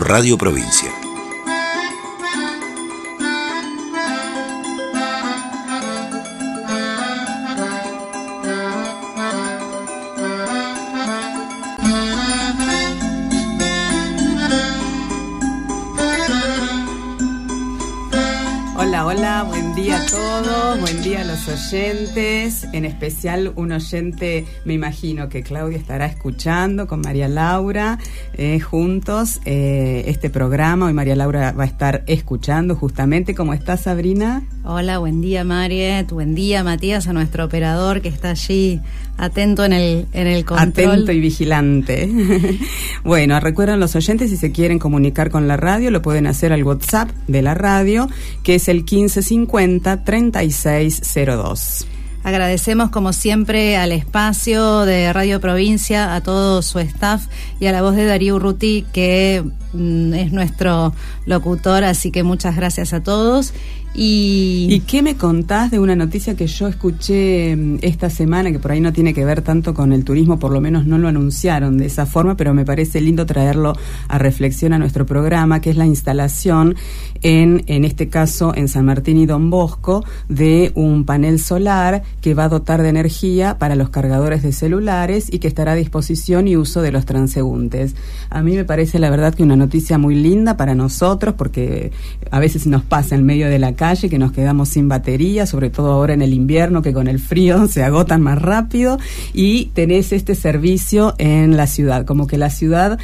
Radio Provincia. Hola, hola, buen día a todos, buen día a los oyentes, en especial un oyente, me imagino que Claudia estará escuchando con María Laura eh, juntos eh, este programa. Hoy María Laura va a estar escuchando justamente. ¿Cómo estás, Sabrina? Hola, buen día, Mariet, buen día, Matías, a nuestro operador que está allí atento en el, en el control. Atento y vigilante. bueno, recuerden los oyentes, si se quieren comunicar con la radio, lo pueden hacer al WhatsApp de la radio, que es el 1550-3602. Agradecemos como siempre al espacio de Radio Provincia, a todo su staff y a la voz de Darío Urruti, que mm, es nuestro locutor, así que muchas gracias a todos. Y... ¿Y qué me contás de una noticia que yo escuché mm, esta semana, que por ahí no tiene que ver tanto con el turismo, por lo menos no lo anunciaron de esa forma, pero me parece lindo traerlo a reflexión a nuestro programa, que es la instalación en, en este caso, en San Martín y Don Bosco, de un panel solar que va a dotar de energía para los cargadores de celulares y que estará a disposición y uso de los transeúntes. A mí me parece la verdad que una noticia muy linda para nosotros, porque a veces nos pasa en medio de la calle que nos quedamos sin batería, sobre todo ahora en el invierno que con el frío se agotan más rápido y tenés este servicio en la ciudad, como que la ciudad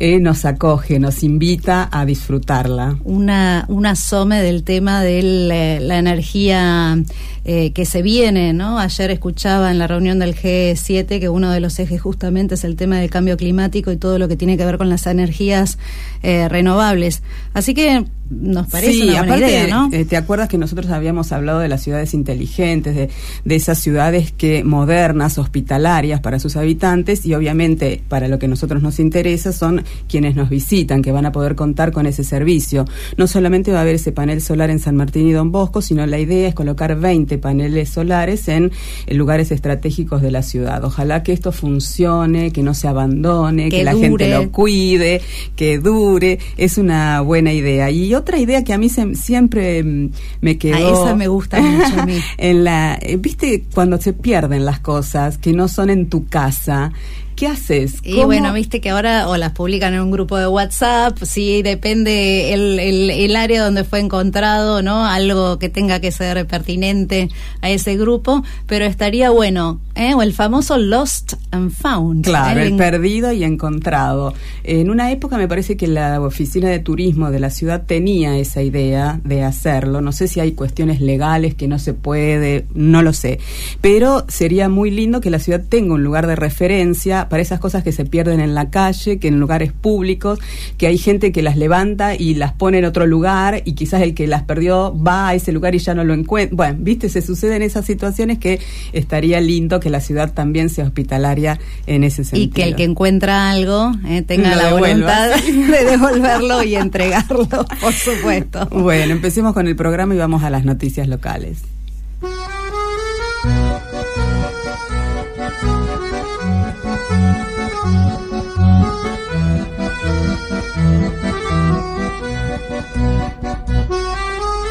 eh, nos acoge, nos invita a disfrutarla. Una, un asome del tema de la, energía eh, que se viene, ¿no? Ayer escuchaba en la reunión del G7 que uno de los ejes justamente es el tema del cambio climático y todo lo que tiene que ver con las energías eh, renovables. Así que nos parece una buena idea, ¿no? ¿Te acuerdas que nosotros habíamos hablado de las ciudades inteligentes, de, de esas ciudades que modernas, hospitalarias para sus habitantes y obviamente para lo que a nosotros nos interesa son quienes nos visitan, que van a poder contar con ese servicio. No solamente va a haber ese panel solar en San Martín y Don Bosco, sino la idea es colocar 20 paneles solares en, lugares estratégicos de la ciudad. Ojalá que esto funcione, que no se abandone, que, la gente lo cuide, que dure. Es una buena idea. Y otra idea que a mí siempre mm, me quedó. A esa me gusta mucho a mí. en la, eh, ¿Viste cuando se pierden las cosas que no son en tu casa? ¿Qué haces? Y bueno, viste que ahora o las publican en un grupo de WhatsApp, sí, depende el, el, área donde fue encontrado, ¿no? Algo que tenga que ser pertinente a ese grupo, pero estaría bueno, ¿eh? O el famoso Lost and Found. Claro, ¿eh? el perdido y encontrado. En una época me parece que la oficina de turismo de la ciudad tenía esa idea de hacerlo. No sé si hay cuestiones legales que no se puede, no lo sé. Pero sería muy lindo que la ciudad tenga un lugar de referencia para esas cosas que se pierden en la calle, que en lugares públicos, que hay gente que las levanta y las pone en otro lugar y quizás el que las perdió va a ese lugar y ya no lo encuentra. Bueno, viste, se suceden esas situaciones que estaría lindo que la ciudad también sea hospitalaria en ese sentido. Y que el que encuentra algo eh, tenga la voluntad de devolverlo y entregarlo, por supuesto. Bueno, empecemos con el programa y vamos a las noticias locales.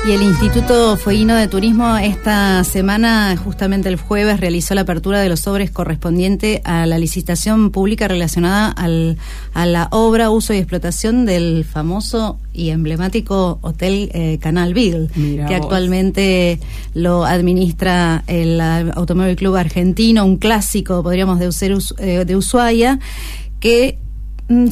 Y el Instituto Fueguino de Turismo esta semana, justamente el jueves, realizó la apertura de los sobres correspondiente a la licitación pública relacionada al, a la obra, uso y explotación del famoso y emblemático Hotel eh, Canal Bill, que actualmente lo administra el Automóvil Club Argentino, un clásico, podríamos decir, eh, de Ushuaia, que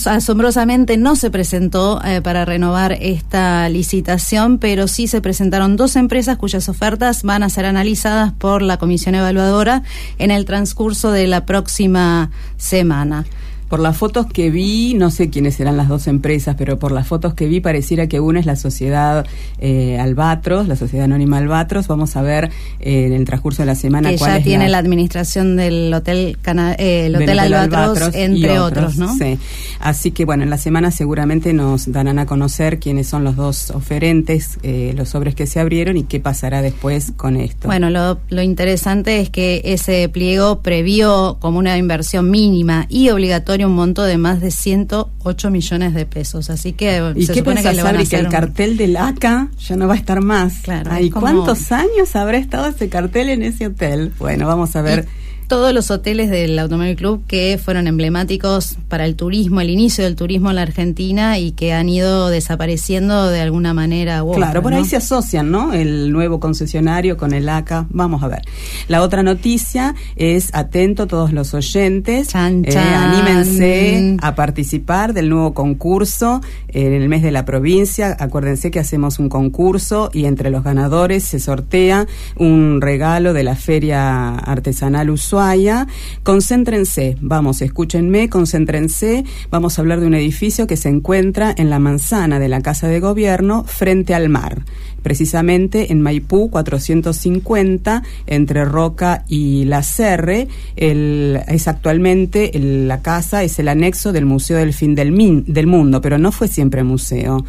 asombrosamente no se presentó eh, para renovar esta licitación, pero sí se presentaron dos empresas cuyas ofertas van a ser analizadas por la comisión evaluadora en el transcurso de la próxima semana. Por las fotos que vi, no sé quiénes serán las dos empresas, pero por las fotos que vi pareciera que una es la sociedad eh, Albatros, la sociedad anónima Albatros. Vamos a ver eh, en el transcurso de la semana que cuál ya es tiene la... administración del hotel eh, el hotel Albatros, entre otros, ¿no? Sí. Así que bueno, en la semana seguramente nos darán a conocer quiénes son los dos oferentes, eh, los sobres que se abrieron y qué pasará después con esto. Bueno, lo, lo interesante es que ese pliego previó como una inversión mínima y obligatoria un monto de más de 108 millones de pesos. Así que ¿Y qué supone que, le van a que el cartel del ACA ya no va a estar más. Claro. ¿Y cuántos años habrá estado ese cartel en ese hotel? Bueno, vamos a ver todos los hoteles del Automóvil Club que fueron emblemáticos para el turismo, el inicio del turismo en la Argentina y que han ido desapareciendo de alguna manera. U claro, por ahí se asocian, ¿no? El nuevo concesionario con el ACA. Vamos a ver. La otra noticia es, atento todos los oyentes, eh, anímense a participar del nuevo concurso en el mes de la provincia. Acuérdense que hacemos un concurso y entre los ganadores se sortea un regalo de la Feria Artesanal Usuario concéntrense, vamos, escúchenme, concéntrense, vamos a hablar de un edificio que se encuentra en la manzana de la Casa de Gobierno frente al mar precisamente en Maipú 450, entre Roca y La Serre. El, es actualmente la casa, es el anexo del Museo del Fin del, del Mundo, pero no fue siempre museo.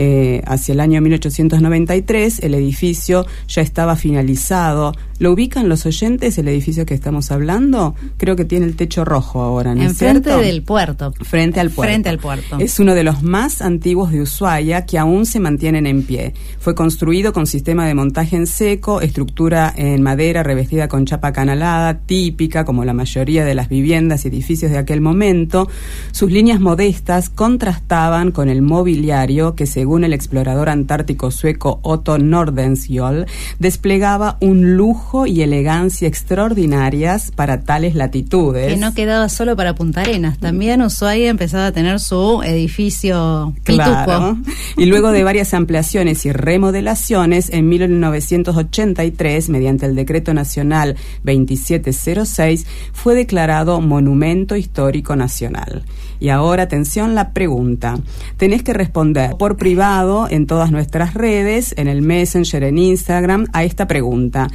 Eh, hacia el año 1893 el edificio ya estaba finalizado. ¿Lo ubican los oyentes el edificio que estamos hablando? Creo que tiene el techo rojo ahora, ¿no Enfrente del puerto. Frente al puerto. Frente al puerto. Es uno de los más antiguos de Ushuaia que aún se mantienen en pie. Fue construido con sistema de montaje en seco, estructura en madera revestida con chapa canalada, típica como la mayoría de las viviendas y edificios de aquel momento. Sus líneas modestas contrastaban con el mobiliario que se según el explorador antártico sueco Otto Nordenskjöld, desplegaba un lujo y elegancia extraordinarias para tales latitudes. Que no quedaba solo para Punta Arenas, también Ushuaia empezaba a tener su edificio claro. Y luego de varias ampliaciones y remodelaciones, en 1983, mediante el Decreto Nacional 2706, fue declarado Monumento Histórico Nacional. Y ahora, atención, la pregunta. Tenés que responder por privado en todas nuestras redes, en el Messenger, en Instagram, a esta pregunta.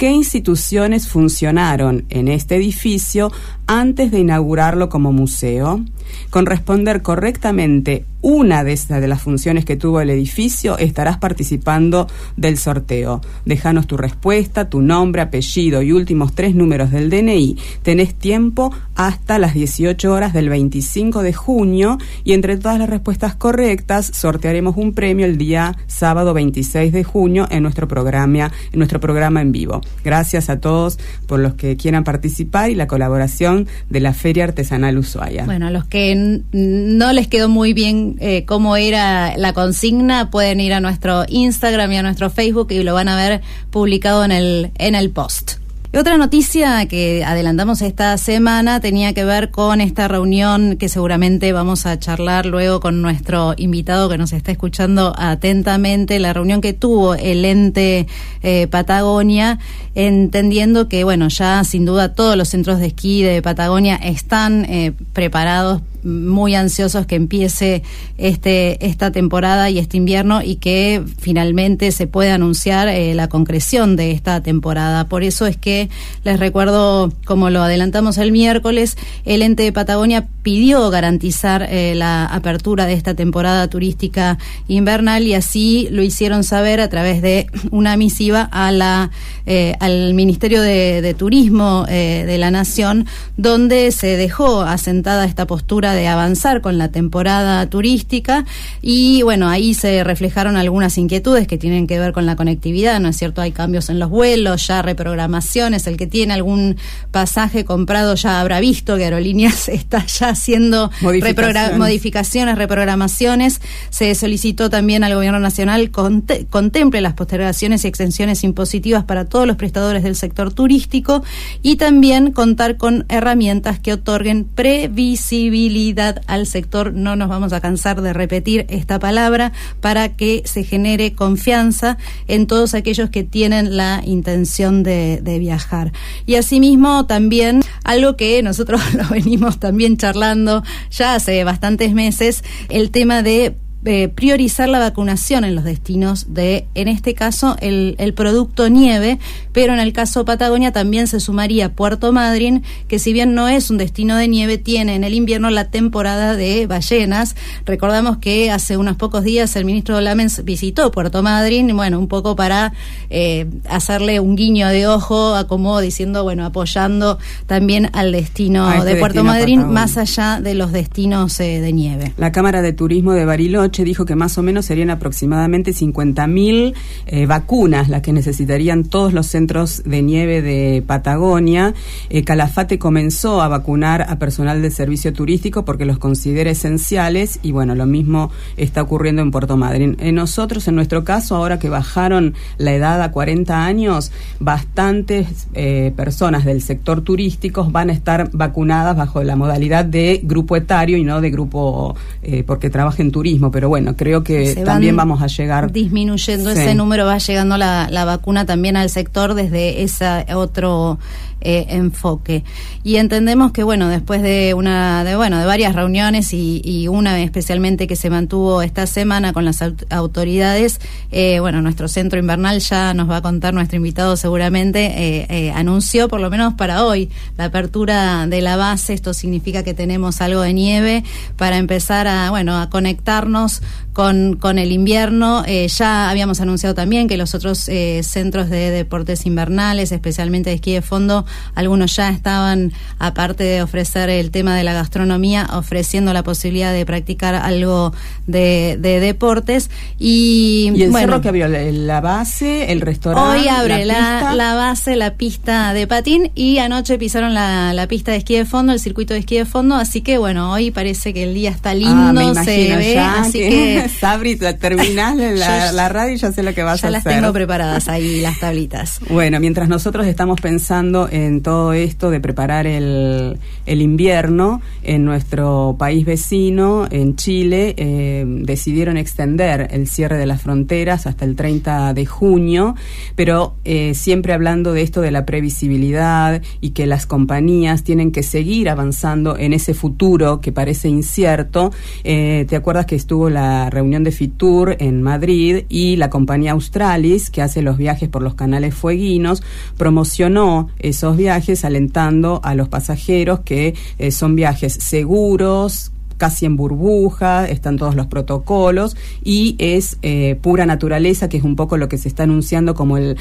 ¿Qué instituciones funcionaron en este edificio antes de inaugurarlo como museo? Con responder correctamente una de, estas, de las funciones que tuvo el edificio, estarás participando del sorteo. Déjanos tu respuesta, tu nombre, apellido y últimos tres números del DNI. Tenés tiempo hasta las 18 horas del 25 de junio y entre todas las respuestas correctas sortearemos un premio el día sábado 26 de junio en nuestro programa en vivo. Gracias a todos por los que quieran participar y la colaboración de la Feria Artesanal Ushuaia. Bueno, a los que no les quedó muy bien eh, cómo era la consigna, pueden ir a nuestro Instagram y a nuestro Facebook y lo van a ver publicado en el, en el post. Otra noticia que adelantamos esta semana tenía que ver con esta reunión que seguramente vamos a charlar luego con nuestro invitado que nos está escuchando atentamente, la reunión que tuvo el ente eh, Patagonia, entendiendo que, bueno, ya sin duda todos los centros de esquí de Patagonia están eh, preparados muy ansiosos que empiece este esta temporada y este invierno y que finalmente se pueda anunciar eh, la concreción de esta temporada. Por eso es que les recuerdo, como lo adelantamos el miércoles, el ente de Patagonia pidió garantizar eh, la apertura de esta temporada turística invernal y así lo hicieron saber a través de una misiva a la eh, al Ministerio de, de Turismo de la Nación, donde se dejó asentada esta postura de avanzar con la temporada turística y bueno, ahí se reflejaron algunas inquietudes que tienen que ver con la conectividad, ¿no es cierto? Hay cambios en los vuelos, ya reprogramaciones, el que tiene algún pasaje comprado ya habrá visto que Aerolíneas está ya haciendo modificaciones, modificaciones reprogramaciones. Se solicitó también al Gobierno Nacional contemple las postergaciones y extensiones impositivas para todos los prestadores del sector turístico y también contar con herramientas que otorguen previsibilidad al sector, no nos vamos a cansar de repetir esta palabra, para que se genere confianza en todos aquellos que tienen la intención de, de viajar. Y asimismo también algo que nosotros lo venimos también charlando ya hace bastantes meses, el tema de eh, priorizar la vacunación en los destinos de, en este caso, el, el, producto nieve, pero en el caso Patagonia también se sumaría Puerto Madryn, que si bien no es un destino de nieve, tiene en el invierno la temporada de ballenas. Recordamos que hace unos pocos días el ministro Lamens visitó Puerto Madryn, bueno, un poco para eh, hacerle un guiño de ojo, a como diciendo, bueno, apoyando también al destino este de Puerto Madryn, más allá de los destinos eh, de nieve. La Cámara de Turismo de Bariloche dijo que más o menos serían aproximadamente 50.000 eh, vacunas las que necesitarían todos los centros de nieve de Patagonia. Eh, Calafate comenzó a vacunar a personal de servicio turístico porque los considera esenciales y bueno, lo mismo está ocurriendo en Puerto Madryn. En nosotros, en nuestro caso, ahora que bajaron la edad a 40 años, bastantes eh, personas del sector turístico van a estar vacunadas bajo la modalidad de grupo etario y no de grupo eh, porque trabaja en turismo bueno, creo que también vamos a llegar. Disminuyendo ese número, va llegando la, la vacuna también al sector desde ese otro eh, enfoque. Y entendemos que, bueno, después de una, de, bueno, de varias reuniones y, una especialmente que se mantuvo esta semana con las autoridades, eh, bueno, nuestro centro invernal ya nos va a contar nuestro invitado seguramente, eh, anunció por lo menos para hoy la apertura de la base. Esto significa que tenemos algo de nieve para empezar a, bueno, a conectarnos con, con el invierno. Eh, ya habíamos anunciado también que los otros eh, centros de deportes invernales, especialmente de esquí de fondo, algunos ya estaban, aparte de ofrecer el tema de la gastronomía, ofreciendo la posibilidad de practicar algo de, de deportes. Y, ¿Y el bueno, cerro que abrió la base, el restaurante. Hoy abre la, la, base, la pista de patín y anoche pisaron la, la, pista de esquí de fondo, el circuito de esquí de fondo. Así que bueno, hoy parece que el día está lindo, ah, se ve. Así que, que Sabri, terminás la, la, radio y ya sé lo que vas a hacer. Ya las tengo preparadas ahí, las tablitas. Bueno, mientras nosotros estamos pensando en todo esto de preparar el, el invierno, en nuestro país vecino, en Chile, eh, decidieron extender el cierre de las fronteras hasta el 30 de junio, pero eh, siempre hablando de esto de la previsibilidad y que las compañías tienen que seguir avanzando en ese futuro que parece incierto. Eh, ¿Te acuerdas que estuvo la reunión de Fitur en Madrid y la compañía Australis, que hace los viajes por los canales fueguinos, promocionó esos viajes alentando a los pasajeros que eh, son viajes seguros, casi en burbuja, están todos los protocolos y es eh, pura naturaleza, que es un poco lo que se está anunciando como el,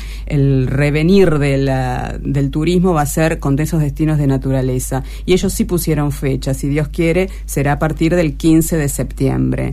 revenir del turismo va a ser con esos destinos de naturaleza. Y ellos sí pusieron fecha, si Dios quiere, será a partir del 15 de septiembre.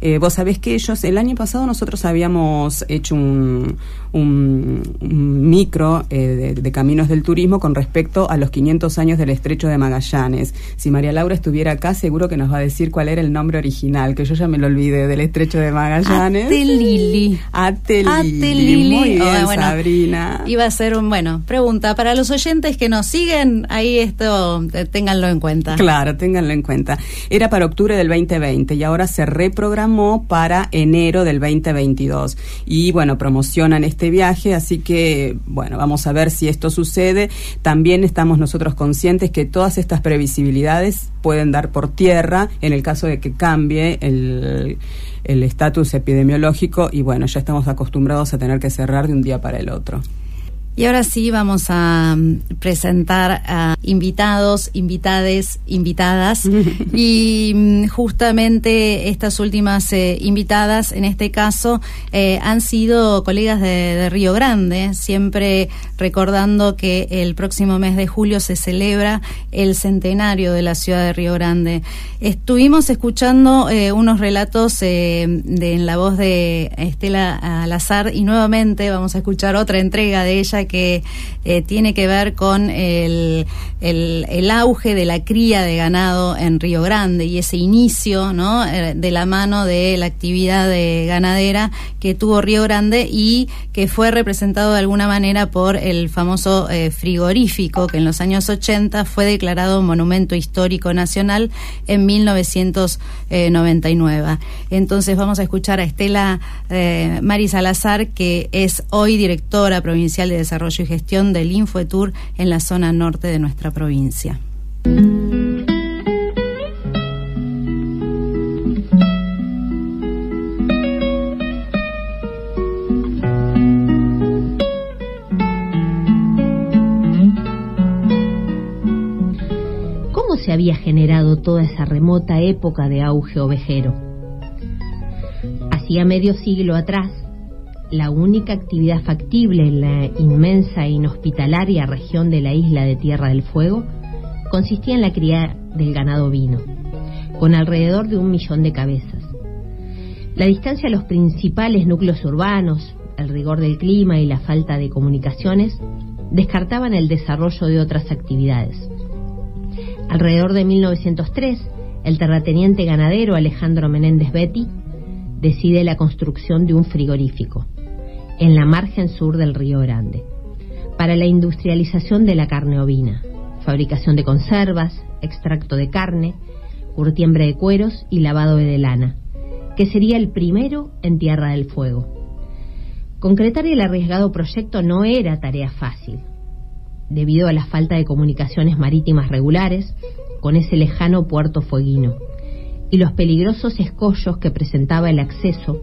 Eh, vos sabés que ellos, el año pasado nosotros habíamos hecho un, un, un micro eh, de, de, caminos del turismo con respecto a los 500 años del estrecho de Magallanes. Si María Laura estuviera acá, seguro que nos va a decir cuál era el nombre original, que yo ya me lo olvidé del estrecho de Magallanes. Atelili. Atelili. Muy bien, oh, bueno, Sabrina. Iba a ser un, bueno, pregunta para los oyentes que nos siguen, ahí esto, eh, ténganlo en cuenta. Claro, ténganlo en cuenta. Era para octubre del 2020 y ahora se reprogramó para enero del 2022. Y bueno, promocionan este viaje, así que bueno, vamos a ver si esto sucede. También estamos nosotros conscientes que todas estas previsibilidades pueden dar por tierra en el caso de que cambie el el estatus epidemiológico y bueno, ya estamos acostumbrados a tener que cerrar de un día para el otro. Y ahora sí vamos a mm, presentar a invitados, invitades, invitadas. y mm, justamente estas últimas eh, invitadas, en este caso, eh, han sido colegas de, de, Río Grande, siempre recordando que el próximo mes de julio se celebra el centenario de la ciudad de Río Grande. Estuvimos escuchando eh, unos relatos de, en la voz de Estela Alazar y nuevamente vamos a escuchar otra entrega de ella que eh, tiene que ver con el, el, auge de la cría de ganado en Río Grande y ese inicio ¿no? Eh, de la mano de la actividad de ganadera que tuvo Río Grande y que fue representado de alguna manera por el famoso eh, frigorífico que en los años 80 fue declarado Monumento Histórico Nacional en 1999. Entonces vamos a escuchar a Estela eh, Mari Salazar, que es hoy directora provincial de Desarrollo y Gestión del Infoetour en la zona norte de nuestra provincia. ¿Cómo se había generado toda esa remota época de auge ovejero? Hacía medio siglo atrás, la única actividad factible en la inmensa e inhospitalaria región de la isla de Tierra del Fuego consistía en la cría del ganado vino, con alrededor de un millón de cabezas. La distancia a los principales núcleos urbanos, el rigor del clima y la falta de comunicaciones descartaban el desarrollo de otras actividades. Alrededor de 1903, el terrateniente ganadero Alejandro Menéndez Betty decide la construcción de un frigorífico en la margen sur del Río Grande, para la industrialización de la carne ovina, fabricación de conservas, extracto de carne, curtiembre de cueros y lavado de lana, que sería el primero en Tierra del Fuego. Concretar el arriesgado proyecto no era tarea fácil, debido a la falta de comunicaciones marítimas regulares con ese lejano puerto fueguino y los peligrosos escollos que presentaba el acceso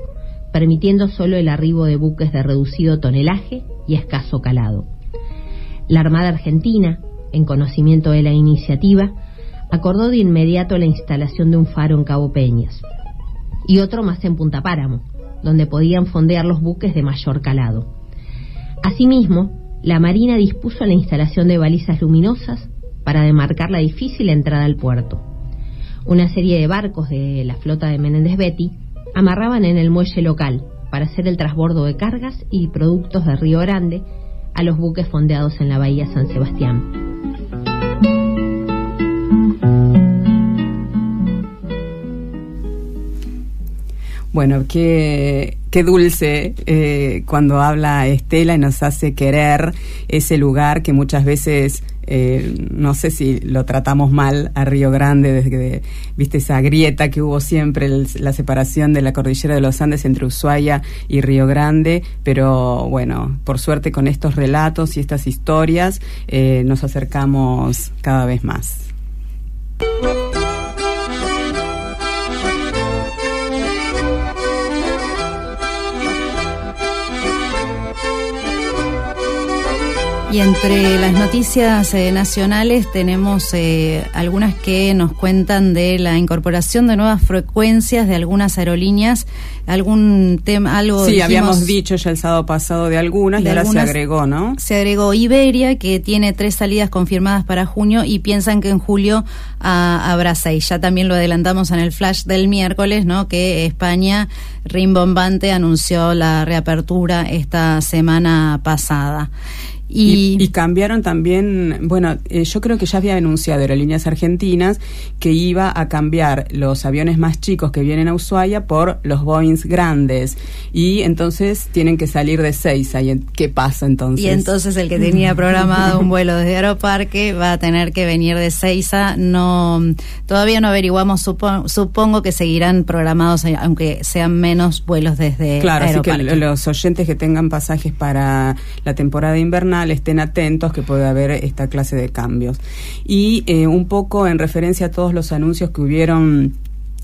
permitiendo solo el arribo de buques de reducido tonelaje y escaso calado. La Armada Argentina, en conocimiento de la iniciativa, acordó de inmediato la instalación de un faro en Cabo Peñas y otro más en Punta Páramo, donde podían fondear los buques de mayor calado. Asimismo, la Marina dispuso la instalación de balizas luminosas para demarcar la difícil entrada al puerto. Una serie de barcos de la flota de Menéndez Betty amarraban en el muelle local para hacer el transbordo de cargas y productos de Río Grande a los buques fondeados en la bahía San Sebastián. Bueno, qué, qué dulce eh, cuando habla Estela y nos hace querer ese lugar que muchas veces eh, no sé si lo tratamos mal a Río Grande, desde viste esa grieta que hubo siempre, la separación de la cordillera de los Andes entre Ushuaia y Río Grande, pero bueno, por suerte con estos relatos y estas historias eh, nos acercamos cada vez más. Y entre las noticias eh, nacionales tenemos eh, algunas que nos cuentan de la incorporación de nuevas frecuencias de algunas aerolíneas, algún tema, algo. Sí, habíamos dicho ya el sábado pasado de algunas y ahora se agregó, ¿no? Se agregó Iberia que tiene tres salidas confirmadas para junio y piensan que en julio habrá seis. Ya también lo adelantamos en el flash del miércoles, ¿no? Que España rimbombante anunció la reapertura esta semana pasada. Y, cambiaron también, bueno, eh, yo creo que ya había anunciado Aerolíneas Argentinas que iba a cambiar los aviones más chicos que vienen a Ushuaia por los Boeings grandes. Y entonces tienen que salir de Seiza. ¿Y qué pasa entonces? Y entonces el que tenía programado un vuelo desde Aeroparque va a tener que venir de Seiza. No, todavía no averiguamos, supongo que seguirán programados, eh, aunque sean menos vuelos desde Claro, así que los oyentes que tengan pasajes para la temporada invernal estén atentos que puede haber esta clase de cambios. Y eh, un poco en referencia a todos los anuncios que hubieron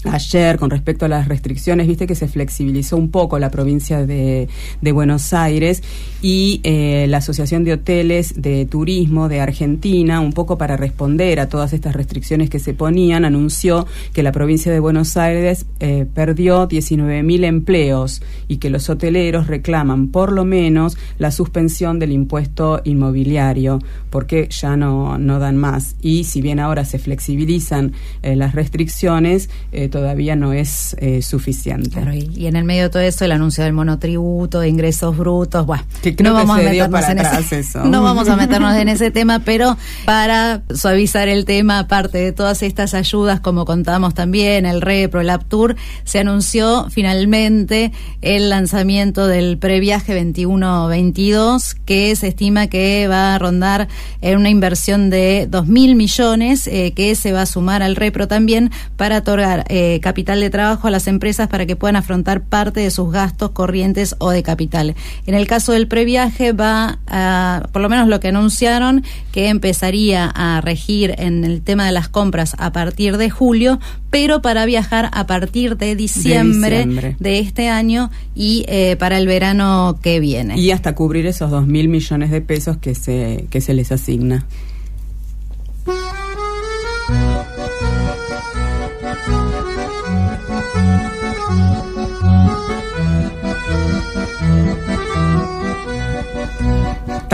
ayer con respecto a las restricciones, viste que se flexibilizó un poco la provincia de, Buenos Aires y eh, la Asociación de Hoteles de Turismo de Argentina, un poco para responder a todas estas restricciones que se ponían, anunció que la provincia de Buenos Aires eh, perdió 19.000 empleos y que los hoteleros reclaman por lo menos la suspensión del impuesto inmobiliario porque ya no, no dan más. Y si bien ahora se flexibilizan eh, las restricciones, todavía no es eh, suficiente. y, en el medio de todo eso el anuncio del monotributo, de ingresos brutos, bueno, no vamos a meternos en ese, no vamos a meternos en ese tema, pero para suavizar el tema, aparte de todas estas ayudas, como contamos también, el Repro, el Aptur, se anunció finalmente el lanzamiento del previaje 21-22, que se estima que va a rondar en una inversión de 2 mil millones, eh, que se va a sumar al Repro también para otorgar eh, capital de trabajo a las empresas para que puedan afrontar parte de sus gastos corrientes o de capital. En el caso del previaje va a, por lo menos lo que anunciaron, que empezaría a regir en el tema de las compras a partir de julio, pero para viajar a partir de diciembre de, este año y eh, para el verano que viene. Y hasta cubrir esos dos mil millones de pesos que se, que se les asigna.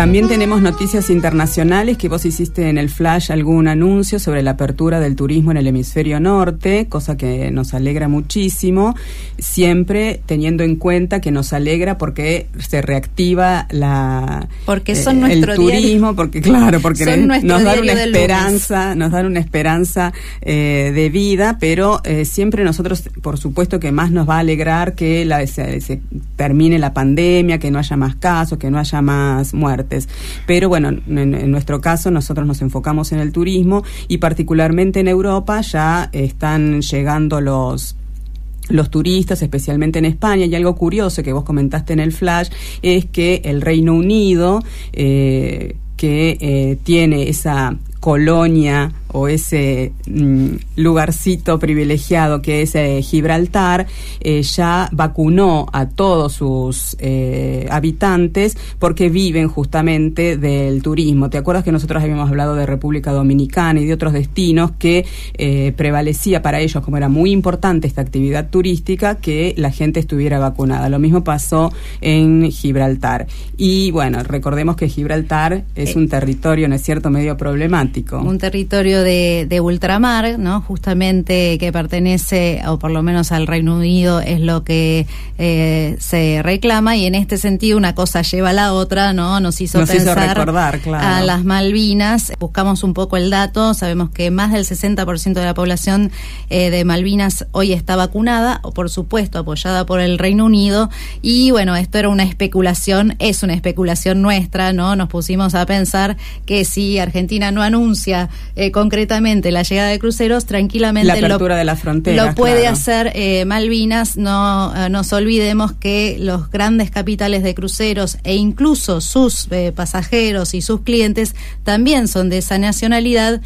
También tenemos noticias internacionales que vos hiciste en el flash algún anuncio sobre la apertura del turismo en el hemisferio norte, cosa que nos alegra muchísimo, siempre teniendo en cuenta que nos alegra porque se reactiva la porque son eh, el turismo, porque claro, porque nos dan una esperanza, nos dan una esperanza eh, de vida, pero eh, siempre nosotros, por supuesto que más nos va a alegrar que la, se termine la pandemia, que no haya más casos, que no haya más muertes. Pero bueno, en, nuestro caso nosotros nos enfocamos en el turismo y particularmente en Europa ya están llegando los los turistas, especialmente en España, y algo curioso que vos comentaste en el flash es que el Reino Unido, eh, que eh, tiene esa colonia o ese mm, lugarcito privilegiado que es eh, Gibraltar, eh, ya vacunó a todos sus eh, habitantes porque viven justamente del turismo. ¿Te acuerdas que nosotros habíamos hablado de República Dominicana y de otros destinos que prevalecía para ellos, como era muy importante esta actividad turística, que la gente estuviera vacunada? Lo mismo pasó en Gibraltar. Y bueno, recordemos que Gibraltar es un territorio, ¿no es cierto?, medio problemático. Un territorio de, ultramar, ¿no? Justamente que pertenece, o por lo menos al Reino Unido, es lo que eh, se reclama y en este sentido una cosa lleva a la otra, ¿no? Nos hizo pensar a las Malvinas. Buscamos un poco el dato, sabemos que más del 60% de la población eh, de Malvinas hoy está vacunada, o por supuesto apoyada por el Reino Unido y bueno, esto era una especulación, es una especulación nuestra, ¿no? Nos pusimos a pensar que si Argentina no anuncia eh, con concretamente la llegada de cruceros, tranquilamente la apertura lo, de la frontera, lo puede hacer eh, Malvinas. No eh, nos olvidemos que los grandes capitales de cruceros e incluso sus eh, pasajeros y sus clientes también son de esa nacionalidad,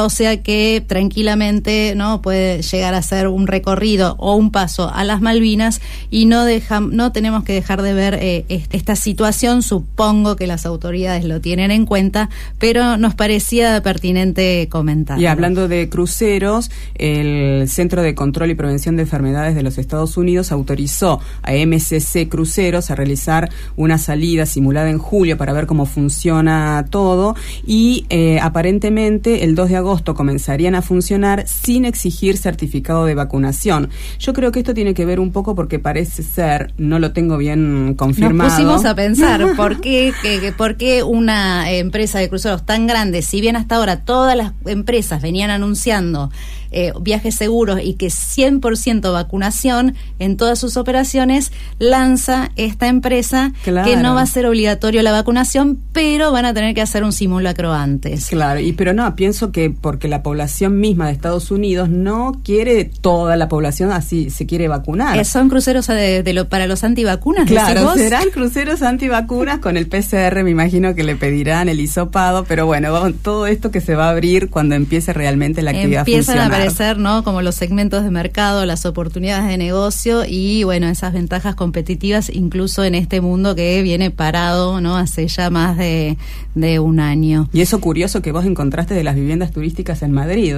o sea que tranquilamente no puede llegar a ser un recorrido o un paso a las Malvinas y no deja, no tenemos que dejar de ver esta situación. Supongo que las autoridades lo tienen en cuenta, pero nos parecía pertinente y hablando de cruceros, el Centro de Control y Prevención de Enfermedades de los Estados Unidos autorizó a MCC Cruceros a realizar una salida simulada en julio para ver cómo funciona todo y eh, aparentemente el 2 de agosto comenzarían a funcionar sin exigir certificado de vacunación. Yo creo que esto tiene que ver un poco porque parece ser, no lo tengo bien confirmado. Nos pusimos a pensar por qué, que, por qué una empresa de cruceros tan grande, si bien hasta ahora todas las empresas venían anunciando eh, viajes seguros y que 100% vacunación en todas sus operaciones, lanza esta empresa que no va a ser obligatorio la vacunación, pero van a tener que hacer un simulacro antes. Claro, y pero no, pienso que porque la población misma de Estados Unidos no quiere toda la población así, se quiere vacunar. Eh, son cruceros de, lo, para los antivacunas. Claro, serán cruceros antivacunas con el PCR, me imagino que le pedirán el hisopado, pero bueno, todo esto que se va a abrir cuando empiece realmente la actividad Empiezan a ¿no? Como los segmentos de mercado, las oportunidades de negocio y, bueno, esas ventajas competitivas incluso en este mundo que viene parado, ¿no? Hace ya más de, de un año. Y eso curioso que vos encontraste de las viviendas turísticas en Madrid.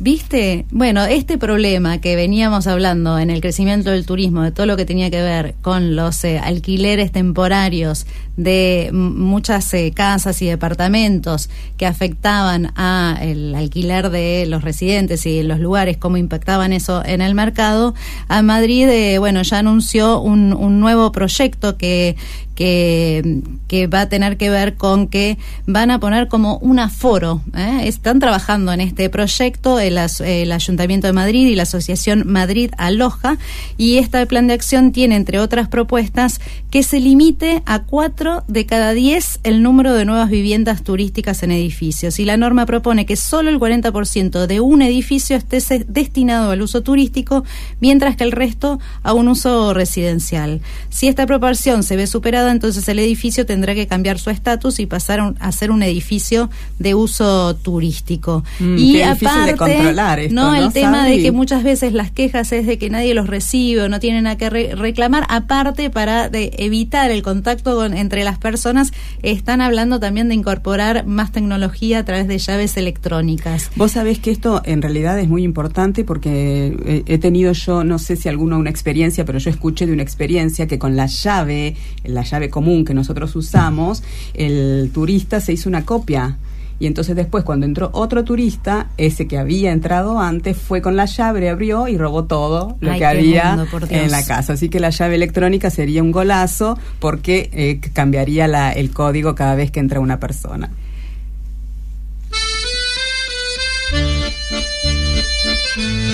¿Viste? Bueno, este problema que veníamos hablando en el crecimiento del turismo, de todo lo que tenía que ver con los eh, alquileres temporarios de muchas eh, casas y departamentos que afectaban a el alquiler de los residentes y los lugares, cómo impactaban eso en el mercado, a Madrid, eh, bueno, ya anunció un, un nuevo proyecto que, que, va a tener que ver con que van a poner como un aforo. ¿eh? Están trabajando en este proyecto el, el, Ayuntamiento de Madrid y la Asociación Madrid Aloja y este plan de acción tiene, entre otras propuestas, que se limite a cuatro de cada diez el número de nuevas viviendas turísticas en edificios. Y la norma propone que solo el 40% de un edificio esté destinado al uso turístico, mientras que el resto a un uso residencial. Si esta proporción se ve superada, entonces el edificio tendrá que cambiar su estatus y pasar a ser un edificio de uso turístico. Mm, y aparte, de controlar no, el tema de que muchas veces las quejas es de que nadie los recibe o no tienen a qué reclamar, aparte para de evitar el contacto entre las personas, están hablando también de incorporar más tecnología a través de llaves electrónicas. Vos sabés que esto en realidad es muy importante porque he tenido yo, no sé si alguna una experiencia, pero yo escuché de una experiencia que con la llave, la llave común que nosotros usamos, el turista se hizo una copia. Y entonces después, cuando entró otro turista, ese que había entrado antes fue con la llave, abrió y robó todo lo que había en la casa. Así que la llave electrónica sería un golazo porque eh, cambiaría la, el código cada vez que entra una persona.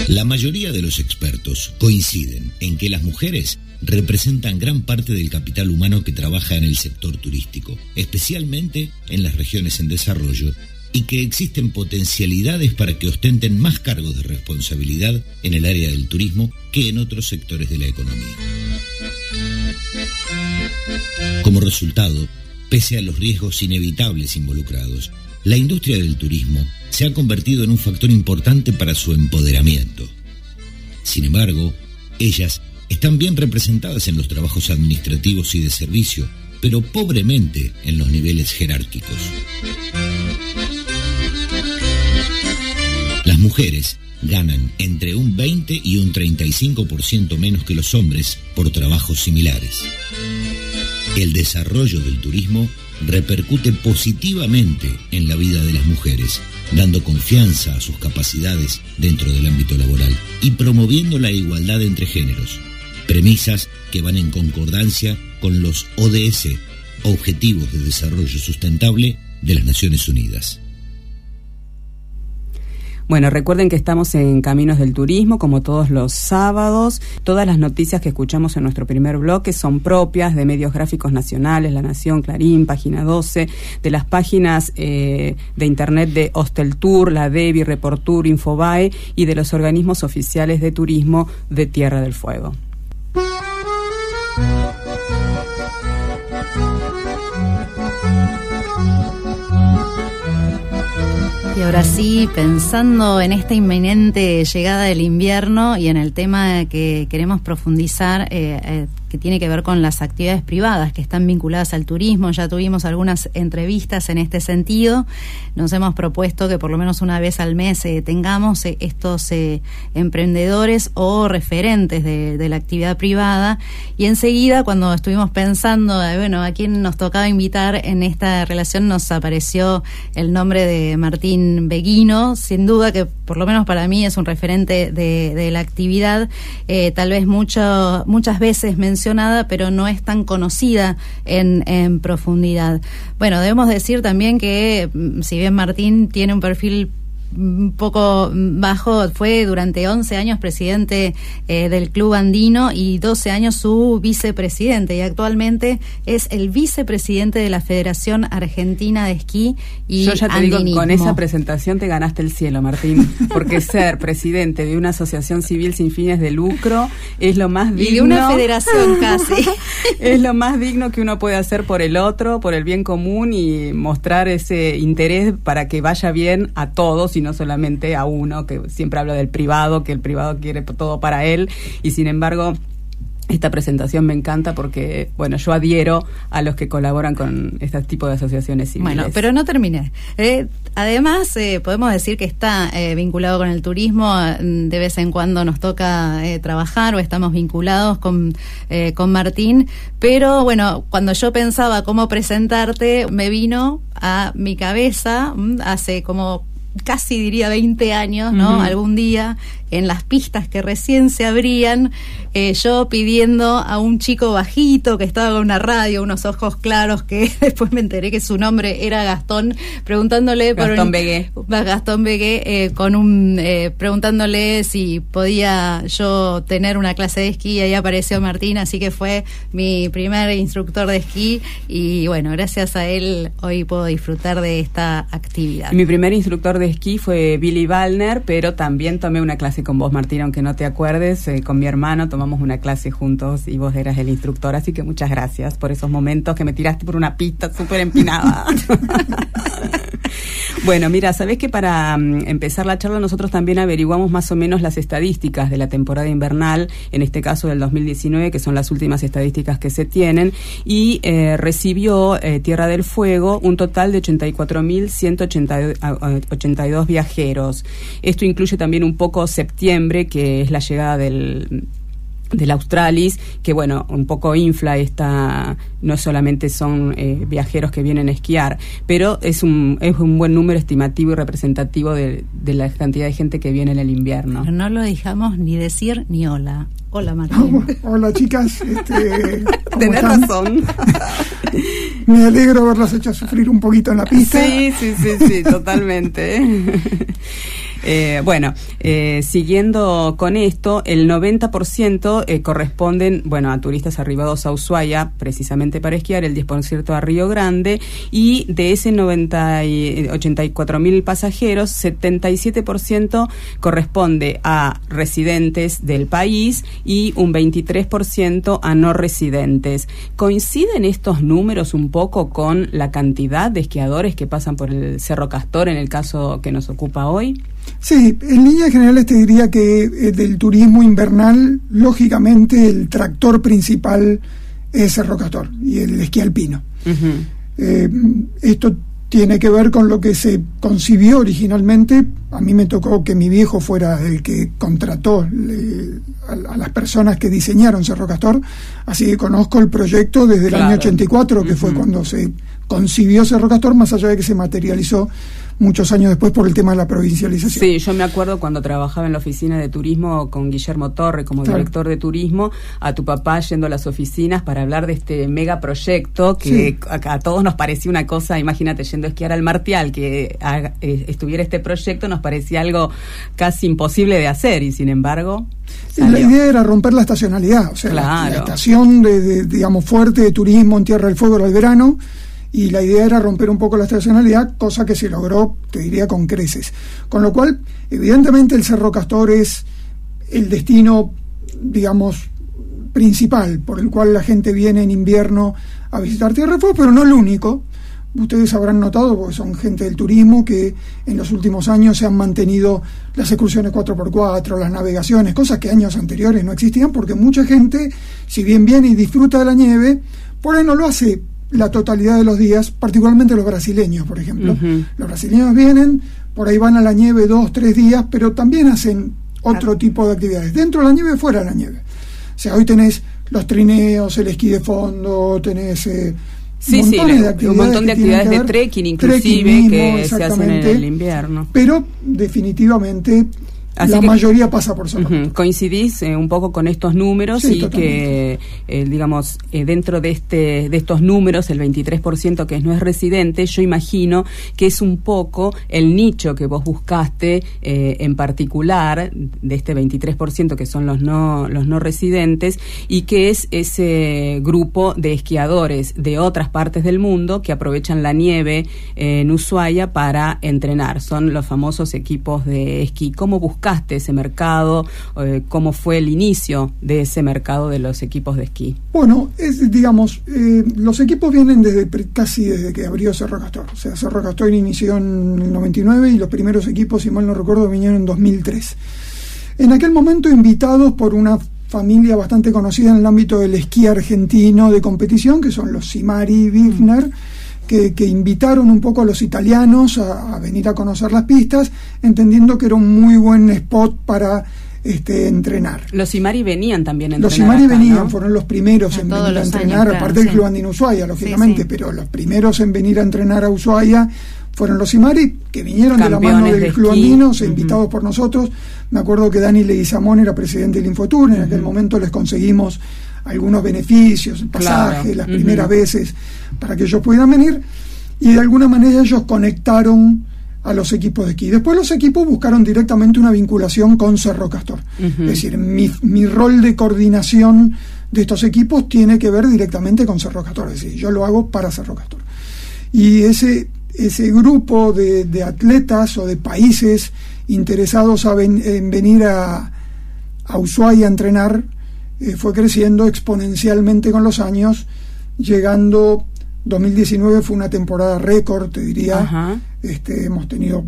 La mayoría de los expertos coinciden en que las mujeres representan gran parte del capital humano que trabaja en el sector turístico, especialmente en las regiones en desarrollo, y que existen potencialidades para que ostenten más cargos de responsabilidad en el área del turismo que en otros sectores de la economía. Como resultado, pese a los riesgos inevitables involucrados, la industria del turismo se ha convertido en un factor importante para su empoderamiento. Sin embargo, ellas están bien representadas en los trabajos administrativos y de servicio, pero pobremente en los niveles jerárquicos. Las mujeres ganan entre un 20 y un 35% menos que los hombres por trabajos similares. El desarrollo del turismo repercute positivamente en la vida de las mujeres, dando confianza a sus capacidades dentro del ámbito laboral y promoviendo la igualdad entre géneros, premisas que van en concordancia con los ODS, Objetivos de Desarrollo Sustentable de las Naciones Unidas. Bueno, recuerden que estamos en Caminos del Turismo, como todos los sábados. Todas las noticias que escuchamos en nuestro primer bloque son propias de medios gráficos nacionales, La Nación, Clarín, Página 12, de las páginas eh, de Internet de Hostel Tour, la Devi, Reportur, Infobae y de los organismos oficiales de turismo de Tierra del Fuego. Y ahora sí, pensando en esta inminente llegada del invierno y en el tema que queremos profundizar, eh, eh que tiene que ver con las actividades privadas que están vinculadas al turismo. Ya tuvimos algunas entrevistas en este sentido. Nos hemos propuesto que por lo menos una vez al mes eh, tengamos eh, estos eh, emprendedores o referentes de, la actividad privada. Y enseguida, cuando estuvimos pensando, bueno, a quién nos tocaba invitar en esta relación, nos apareció el nombre de Martín Beguino. Sin duda que por lo menos para mí es un referente de, la actividad. tal vez mucho, muchas veces pero no es tan conocida en, en profundidad. Bueno, debemos decir también que mm, si bien Martín tiene un perfil un poco bajo, fue durante 11 años presidente eh, del Club Andino y 12 años su vicepresidente y actualmente es el vicepresidente de la Federación Argentina de Esquí y Yo ya te digo, con esa presentación te ganaste el cielo, Martín, porque ser presidente de una asociación civil sin fines de lucro es lo más digno. Y de una federación casi. es lo más digno que uno puede hacer por el otro, por el bien común y mostrar ese interés para que vaya bien a todos y no solamente a uno, que siempre habla del privado, que el privado quiere todo para él, y sin embargo esta presentación me encanta porque, bueno, yo adhiero a los que colaboran con este tipo de asociaciones. Bueno, pero no terminé. Eh, además, eh, podemos decir que está eh, vinculado con el turismo. De vez en cuando nos toca trabajar o estamos vinculados con, con Martín. Pero bueno, cuando yo pensaba cómo presentarte, me vino a mi cabeza mm, hace como casi diría 20 años, ¿no? Algún día en las pistas que recién se abrían, eh, yo pidiendo a un chico bajito que estaba con una radio, unos ojos claros, que después me enteré que su nombre era Gastón, preguntándole por Gastón Begué. Gastón Begué, eh, con un, eh, preguntándole si podía yo tener una clase de esquí, y ahí apareció Martín, así que fue mi primer instructor de esquí y bueno, gracias a él hoy puedo disfrutar de esta actividad. Mi primer instructor de esquí fue Billy Wallner, pero también tomé una clase con vos, Martín, aunque no te acuerdes, eh, con mi hermano tomamos una clase juntos y vos eras el instructor, así que muchas gracias por esos momentos que me tiraste por una pista súper empinada. Bueno, mira, sabes que para mm, empezar la charla nosotros también averiguamos más o menos las estadísticas de la temporada invernal, en este caso del 2019, que son las últimas estadísticas que se tienen, y eh, recibió eh, Tierra del Fuego un total de 84.182 viajeros. Esto incluye también un poco septiembre, que es la llegada del del Australis, que bueno, un poco infla esta, no solamente son eh, viajeros que vienen a esquiar, pero es un, es un buen número estimativo y representativo de, la cantidad de gente que viene en el invierno. no lo dejamos ni decir ni hola. Hola Martín. hola chicas. Este, Tenés razón. Me alegro haberlas hecho sufrir un poquito en la pista. Sí, sí, sí, sí, totalmente. Eh, bueno, eh, siguiendo con esto, el 90% eh, corresponden, bueno, a turistas arribados a Ushuaia, precisamente para esquiar, el 10% a Río Grande, y de ese 90 84 mil pasajeros, 77% corresponde a residentes del país y un 23% a no residentes. ¿Coinciden estos números un poco con la cantidad de esquiadores que pasan por el Cerro Castor en el caso que nos ocupa hoy? Sí, en líneas generales te diría que eh, del turismo invernal, lógicamente el tractor principal es el rocator y el esquí alpino. Eh, esto tiene que ver con lo que se concibió originalmente. A mí me tocó que mi viejo fuera el que contrató a, las personas que diseñaron Cerro Castor, así que conozco el proyecto desde el año 84, que fue cuando se concibió Cerro Castor, más allá de que se materializó muchos años después por el tema de la provincialización. Sí, yo me acuerdo cuando trabajaba en la oficina de turismo con Guillermo Torre como director de turismo, a tu papá yendo a las oficinas para hablar de este megaproyecto que a, todos nos parecía una cosa, imagínate, yendo a esquiar al Martial, que eh, estuviera este proyecto, nos parecía algo casi imposible de hacer y sin embargo... La idea era romper la estacionalidad, o sea, la, estación de, digamos, fuerte de turismo en Tierra del Fuego era el verano, y la idea era romper un poco la estacionalidad, cosa que se logró, te diría, con creces. Con lo cual, evidentemente el Cerro Castor es el destino, digamos, principal por el cual la gente viene en invierno a visitar Tierra Fuego, pero no el único. Ustedes habrán notado, porque son gente del turismo, que en los últimos años se han mantenido las excursiones 4x4, las navegaciones, cosas que años anteriores no existían, porque mucha gente, si bien viene y disfruta de la nieve, por ahí no lo hace la totalidad de los días, particularmente los brasileños, por ejemplo. Los brasileños vienen, por ahí van a la nieve dos, tres días, pero también hacen otro tipo de actividades, dentro de la nieve, fuera de la nieve. O sea, hoy tenés los trineos, el esquí de fondo, tenés... Eh, Sí, sí, un montón de actividades de trekking inclusive que se hacen en el invierno. Pero definitivamente la mayoría pasa por Cerro. Coincidís eh, un poco con estos números y que, eh, digamos, eh, dentro de este de estos números, el 23% que no es residente, yo imagino que es un poco el nicho que vos buscaste en particular de este 23% que son los no los no residentes y que es ese grupo de esquiadores de otras partes del mundo que aprovechan la nieve en Ushuaia para entrenar. Son los famosos equipos de esquí. ¿Cómo buscas ese mercado? Eh, ¿Cómo fue el inicio de ese mercado de los equipos de esquí? Bueno, es, digamos, eh, los equipos vienen desde casi desde que abrió Cerro Castor. O sea, Cerro Castor inició en el 99 y los primeros equipos, si mal no recuerdo, vinieron en 2003. En aquel momento invitados por una familia bastante conocida en el ámbito del esquí argentino de competición, que son los Simari Wigner que, invitaron un poco a los italianos a, venir a conocer las pistas, entendiendo que era un muy buen spot para este, entrenar. Los Imari venían también a entrenar. Los Imari venían, fueron los primeros en venir a entrenar, aparte del Club Andino Ushuaia, lógicamente, pero los primeros en venir a entrenar a Ushuaia fueron los Imari, que vinieron de la mano del Club Andino, invitados por nosotros. Me acuerdo que Dani Leguizamón era presidente del Infotur, en aquel momento les conseguimos algunos beneficios, pasajes, las primeras veces, para que ellos pudieran venir, y de alguna manera ellos conectaron a los equipos de esquí. Después los equipos buscaron directamente una vinculación con Cerro Castor. Es decir, mi, mi rol de coordinación de estos equipos tiene que ver directamente con Cerro Castor, es decir, yo lo hago para Cerro Castor. Y ese ese grupo de, atletas o de países interesados en venir a, a Ushuaia a entrenar eh, fue creciendo exponencialmente con los años, llegando 2019 fue una temporada récord, te diría. Este, hemos tenido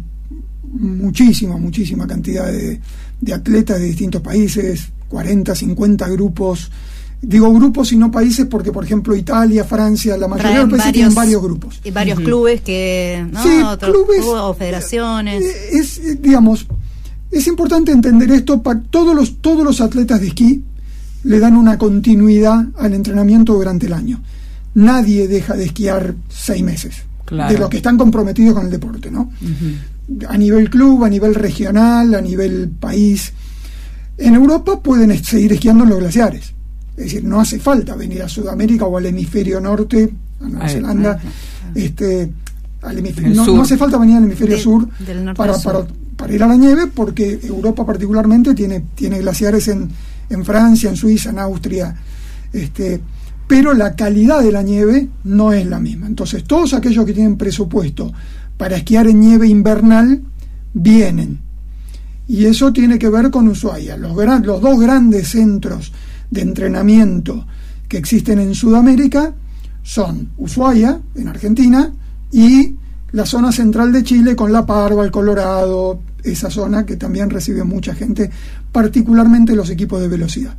muchísima, muchísima cantidad de, de atletas de distintos países, 40, 50 grupos Digo grupos y no países porque, por ejemplo, Italia, Francia, la mayoría de los países tienen varios grupos. Y varios clubes que, ¿no? Sí, clubes, o federaciones. Eh, es, eh, digamos, es importante entender esto. Para todos los, todos los atletas de esquí le dan una continuidad al entrenamiento durante el año. Nadie deja de esquiar seis meses. De los que están comprometidos con el deporte, ¿no? A nivel club, a nivel regional, a nivel país. En Europa pueden seguir esquiando en los glaciares es decir, no hace falta venir a Sudamérica o al hemisferio norte, a Nueva Zelanda, este, al hemisferio, no, hace falta venir al hemisferio sur para, para, ir a la nieve, porque Europa particularmente tiene, tiene glaciares en, en Francia, en Suiza, en Austria, este, pero la calidad de la nieve no es la misma. Entonces, todos aquellos que tienen presupuesto para esquiar en nieve invernal vienen. Y eso tiene que ver con Ushuaia. Los, los dos grandes centros de entrenamiento que existen en Sudamérica son Ushuaia, en Argentina, y la zona central de Chile con La Parva, el Colorado, esa zona que también recibe mucha gente, particularmente los equipos de velocidad.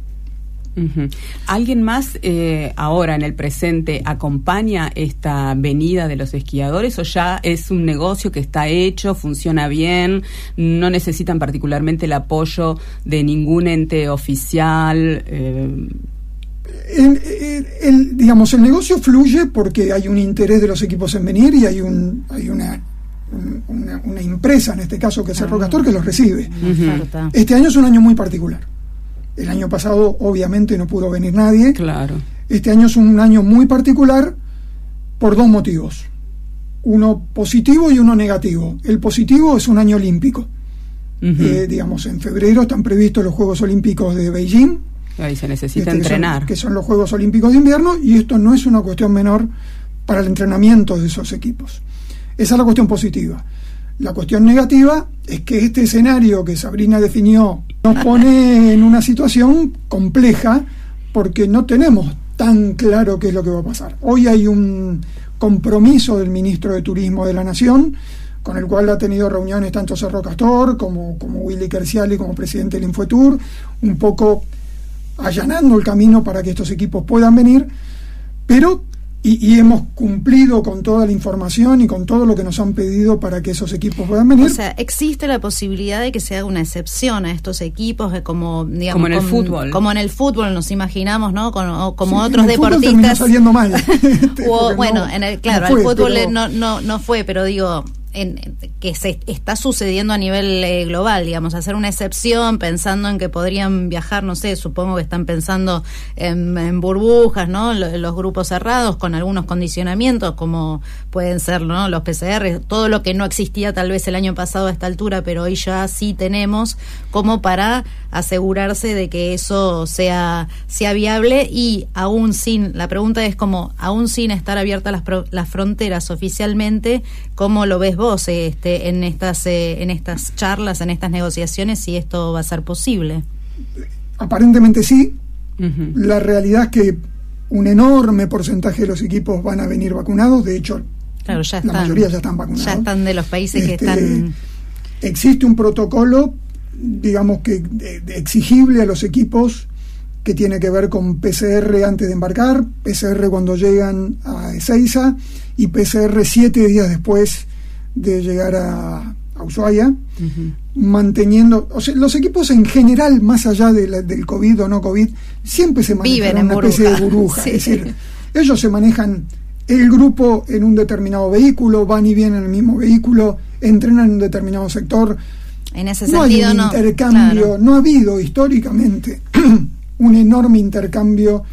¿Alguien más eh, ahora en el presente acompaña esta venida de los esquiadores o ya es un negocio que está hecho, funciona bien, no necesitan particularmente el apoyo de ningún ente oficial? Eh? El, digamos, el negocio fluye porque hay un interés de los equipos en venir y hay, un, hay una, una, empresa, en este caso que es el ah. Castor, que los recibe. Este año es un año muy particular el año pasado obviamente no pudo venir nadie. Claro. Este año es un año muy particular por dos motivos. Uno positivo y uno negativo. El positivo es un año olímpico. Eh, digamos, en febrero están previstos los Juegos Olímpicos de Beijing. Ahí se necesita este, entrenar. Que son, los Juegos Olímpicos de invierno y esto no es una cuestión menor para el entrenamiento de esos equipos. Esa es la cuestión positiva. La cuestión negativa es que este escenario que Sabrina definió nos pone en una situación compleja porque no tenemos tan claro qué es lo que va a pasar. Hoy hay un compromiso del ministro de Turismo de la Nación, con el cual ha tenido reuniones tanto Cerro Castor como, como Willy Kerciali como presidente del Infotour, un poco allanando el camino para que estos equipos puedan venir, pero y, hemos cumplido con toda la información y con todo lo que nos han pedido para que esos equipos puedan venir. O sea, existe la posibilidad de que se haga una excepción a estos equipos, de como, digamos, como en el fútbol. Como en el fútbol nos imaginamos, ¿no? Como, como otros en el deportistas. saliendo mal. bueno, en el, claro, el fútbol no, no, no fue, pero digo, que se está sucediendo a nivel eh, global, digamos, hacer una excepción pensando en que podrían viajar, no sé, supongo que están pensando en, burbujas, ¿no? Los, grupos cerrados con algunos condicionamientos como pueden ser, ¿no? Los PCR, todo lo que no existía tal vez el año pasado a esta altura, pero hoy ya sí tenemos como para asegurarse de que eso sea, sea viable y aún sin, la pregunta es como, aún sin estar abiertas las, las fronteras oficialmente, ¿cómo lo ves vos este, en, estas, eh, en estas charlas, en estas negociaciones, si esto va a ser posible? Aparentemente sí. La realidad es que un enorme porcentaje de los equipos van a venir vacunados, de hecho, claro, ya la mayoría ya están vacunados. Ya están de los países que este, están... Existe un protocolo digamos que exigible a los equipos que tiene que ver con PCR antes de embarcar, PCR cuando llegan a Ezeiza y PCR siete días después de llegar a, Ushuaia, manteniendo, o sea, los equipos en general, más allá del COVID o no COVID, siempre se manejan en una especie de burbuja, es decir, ellos se manejan el grupo en un determinado vehículo, van y vienen en el mismo vehículo, entrenan en un determinado sector. En ese no sentido, hay un intercambio, no ha habido históricamente un enorme intercambio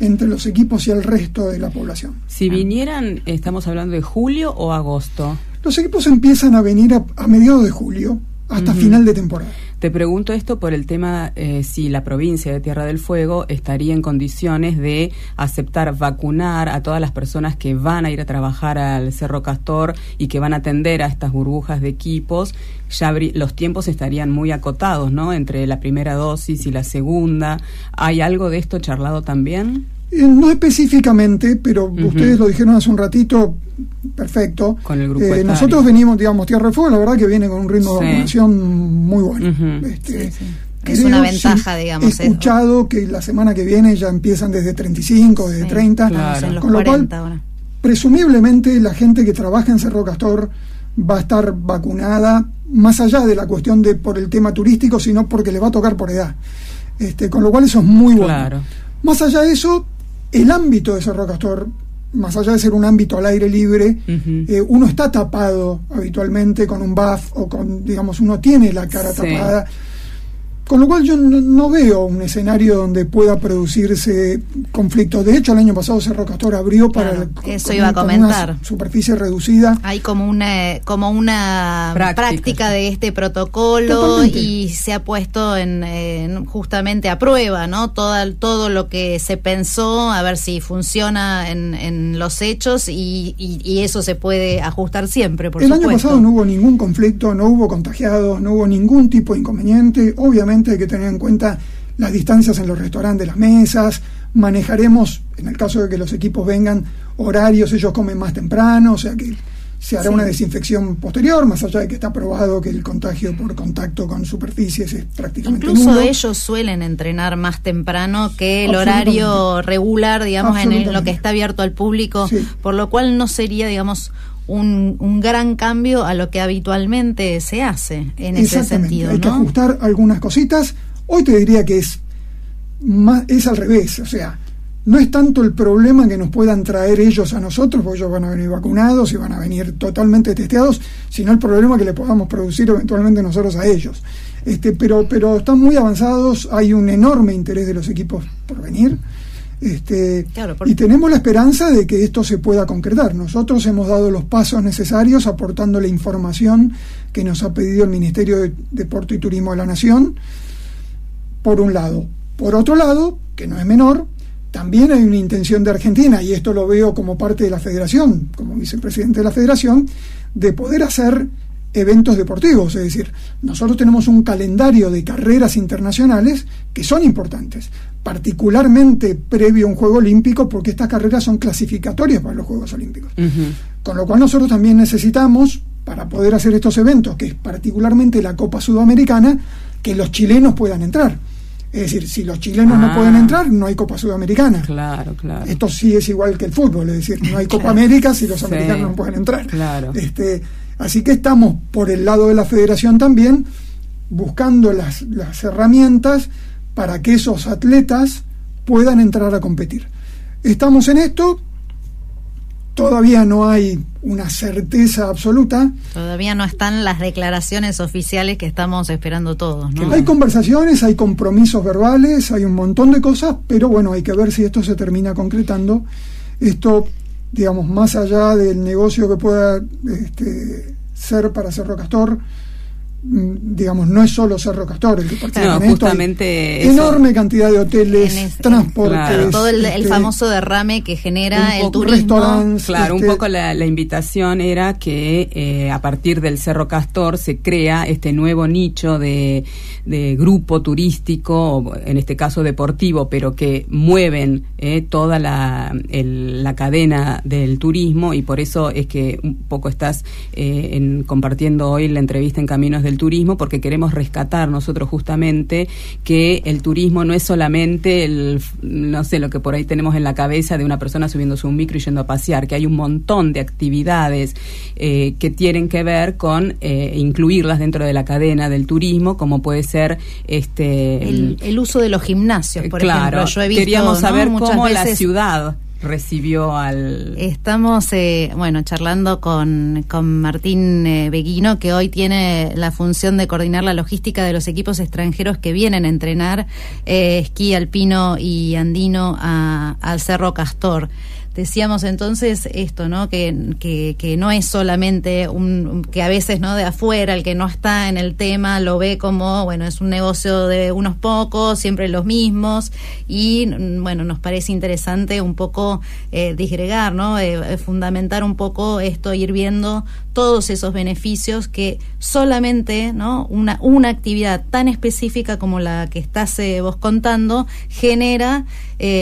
entre los equipos y el resto de la población. Si vinieran, estamos hablando de julio o agosto. Los equipos empiezan a venir a, mediados de julio hasta final de temporada. Te pregunto esto por el tema eh, si la provincia de Tierra del Fuego estaría en condiciones de aceptar vacunar a todas las personas que van a ir a trabajar al Cerro Castor y que van a atender a estas burbujas de equipos. Ya los tiempos estarían muy acotados, ¿no? Entre la primera dosis y la segunda. ¿Hay algo de esto charlado también? Eh, no específicamente, pero ustedes lo dijeron hace un ratito, perfecto. Con el grupo eh, nosotros venimos, digamos, Tierra del Fuego, la verdad que viene con un ritmo de vacunación muy bueno. Este, es una ventaja, digamos. He escuchado que la semana que viene ya empiezan desde 35, desde 30, con lo cual, presumiblemente la gente que trabaja en Cerro Castor va a estar vacunada, más allá de la cuestión de por el tema turístico, sino porque le va a tocar por edad. Este, con lo cual eso es muy bueno. Más allá de eso, el ámbito de Cerro Castor, más allá de ser un ámbito al aire libre, eh, uno está tapado habitualmente con un buff o con, digamos, uno tiene la cara tapada. Con lo cual yo no, veo un escenario donde pueda producirse conflicto. De hecho, el año pasado Cerro Castor abrió para eso iba a comentar. superficie reducida. Hay como una como una práctica, de este protocolo y se ha puesto en, justamente a prueba, ¿no? Todo todo lo que se pensó a ver si funciona en, los hechos y, eso se puede ajustar siempre. Por el año pasado no hubo ningún conflicto, no hubo contagiados, no hubo ningún tipo de inconveniente. Obviamente hay que tener en cuenta las distancias en los restaurantes, las mesas, manejaremos, en el caso de que los equipos vengan, horarios, ellos comen más temprano, o sea que se hará una desinfección posterior, más allá de que está probado que el contagio por contacto con superficies es prácticamente Incluso ellos suelen entrenar más temprano que el horario regular, digamos, en lo que está abierto al público, por lo cual no sería, digamos, un, un, gran cambio a lo que habitualmente se hace en ese sentido. Hay que ajustar algunas cositas. Hoy te diría que es, más, es al revés, o sea, no es tanto el problema que nos puedan traer ellos a nosotros, porque ellos van a venir vacunados y van a venir totalmente testeados, sino el problema que le podamos producir eventualmente nosotros a ellos. Este, pero, pero están muy avanzados, hay un enorme interés de los equipos por venir. Este, Y tenemos la esperanza de que esto se pueda concretar. Nosotros hemos dado los pasos necesarios aportando la información que nos ha pedido el Ministerio de Deporte y Turismo de la Nación, por un lado. Por otro lado, que no es menor, también hay una intención de Argentina, y esto lo veo como parte de la federación, como vicepresidente de la federación, de poder hacer eventos deportivos, es decir, nosotros tenemos un calendario de carreras internacionales que son importantes, particularmente previo a un Juego Olímpico, porque estas carreras son clasificatorias para los Juegos Olímpicos. Con lo cual nosotros también necesitamos, para poder hacer estos eventos, que es particularmente la Copa Sudamericana, que los chilenos puedan entrar. Es decir, si los chilenos no pueden ah. entrar, no hay Copa Sudamericana. Claro, claro. Esto sí es igual que el fútbol, es decir, no hay Copa América si los americanos no pueden entrar. Claro. Este, Así que estamos por el lado de la federación también buscando las, herramientas para que esos atletas puedan entrar a competir. Estamos en esto, todavía no hay una certeza absoluta. Todavía no están las declaraciones oficiales que estamos esperando todos. ¿no? Hay conversaciones, hay compromisos verbales, hay un montón de cosas, pero bueno, hay que ver si esto se termina concretando. Esto digamos, más allá del negocio que pueda este, ser para Cerro Castor, digamos, no es solo Cerro Castor el que participa justamente enorme cantidad de hoteles, transportes. Todo el, este, famoso derrame que genera el turismo. Claro, un este, poco la, invitación era que eh, a partir del Cerro Castor se crea este nuevo nicho de, grupo turístico, en este caso deportivo, pero que mueven eh, toda la, la cadena del turismo y por eso es que un poco estás eh, en, compartiendo hoy la entrevista en Caminos del turismo porque queremos rescatar nosotros justamente que el turismo no es solamente el, no sé, lo que por ahí tenemos en la cabeza de una persona subiéndose un micro y yendo a pasear, que hay un montón de actividades eh, que tienen que ver con eh, incluirlas dentro de la cadena del turismo, como puede ser este el, uso de los gimnasios, por ejemplo. Yo he visto, queríamos saber cómo la ciudad recibió al... Estamos, eh, bueno, charlando con, con Martín eh, Beguino, que hoy tiene la función de coordinar la logística de los equipos extranjeros que vienen a entrenar eh, esquí alpino y andino al Cerro Castor. Decíamos entonces esto, ¿no? Que, que, no es solamente un, que a veces, ¿no? De afuera, el que no está en el tema lo ve como, bueno, es un negocio de unos pocos, siempre los mismos, y bueno, nos parece interesante un poco eh, disgregar, ¿no? Eh, eh, fundamentar un poco esto, ir viendo todos esos beneficios que solamente, ¿no? Una, una actividad tan específica como la que estás vos contando genera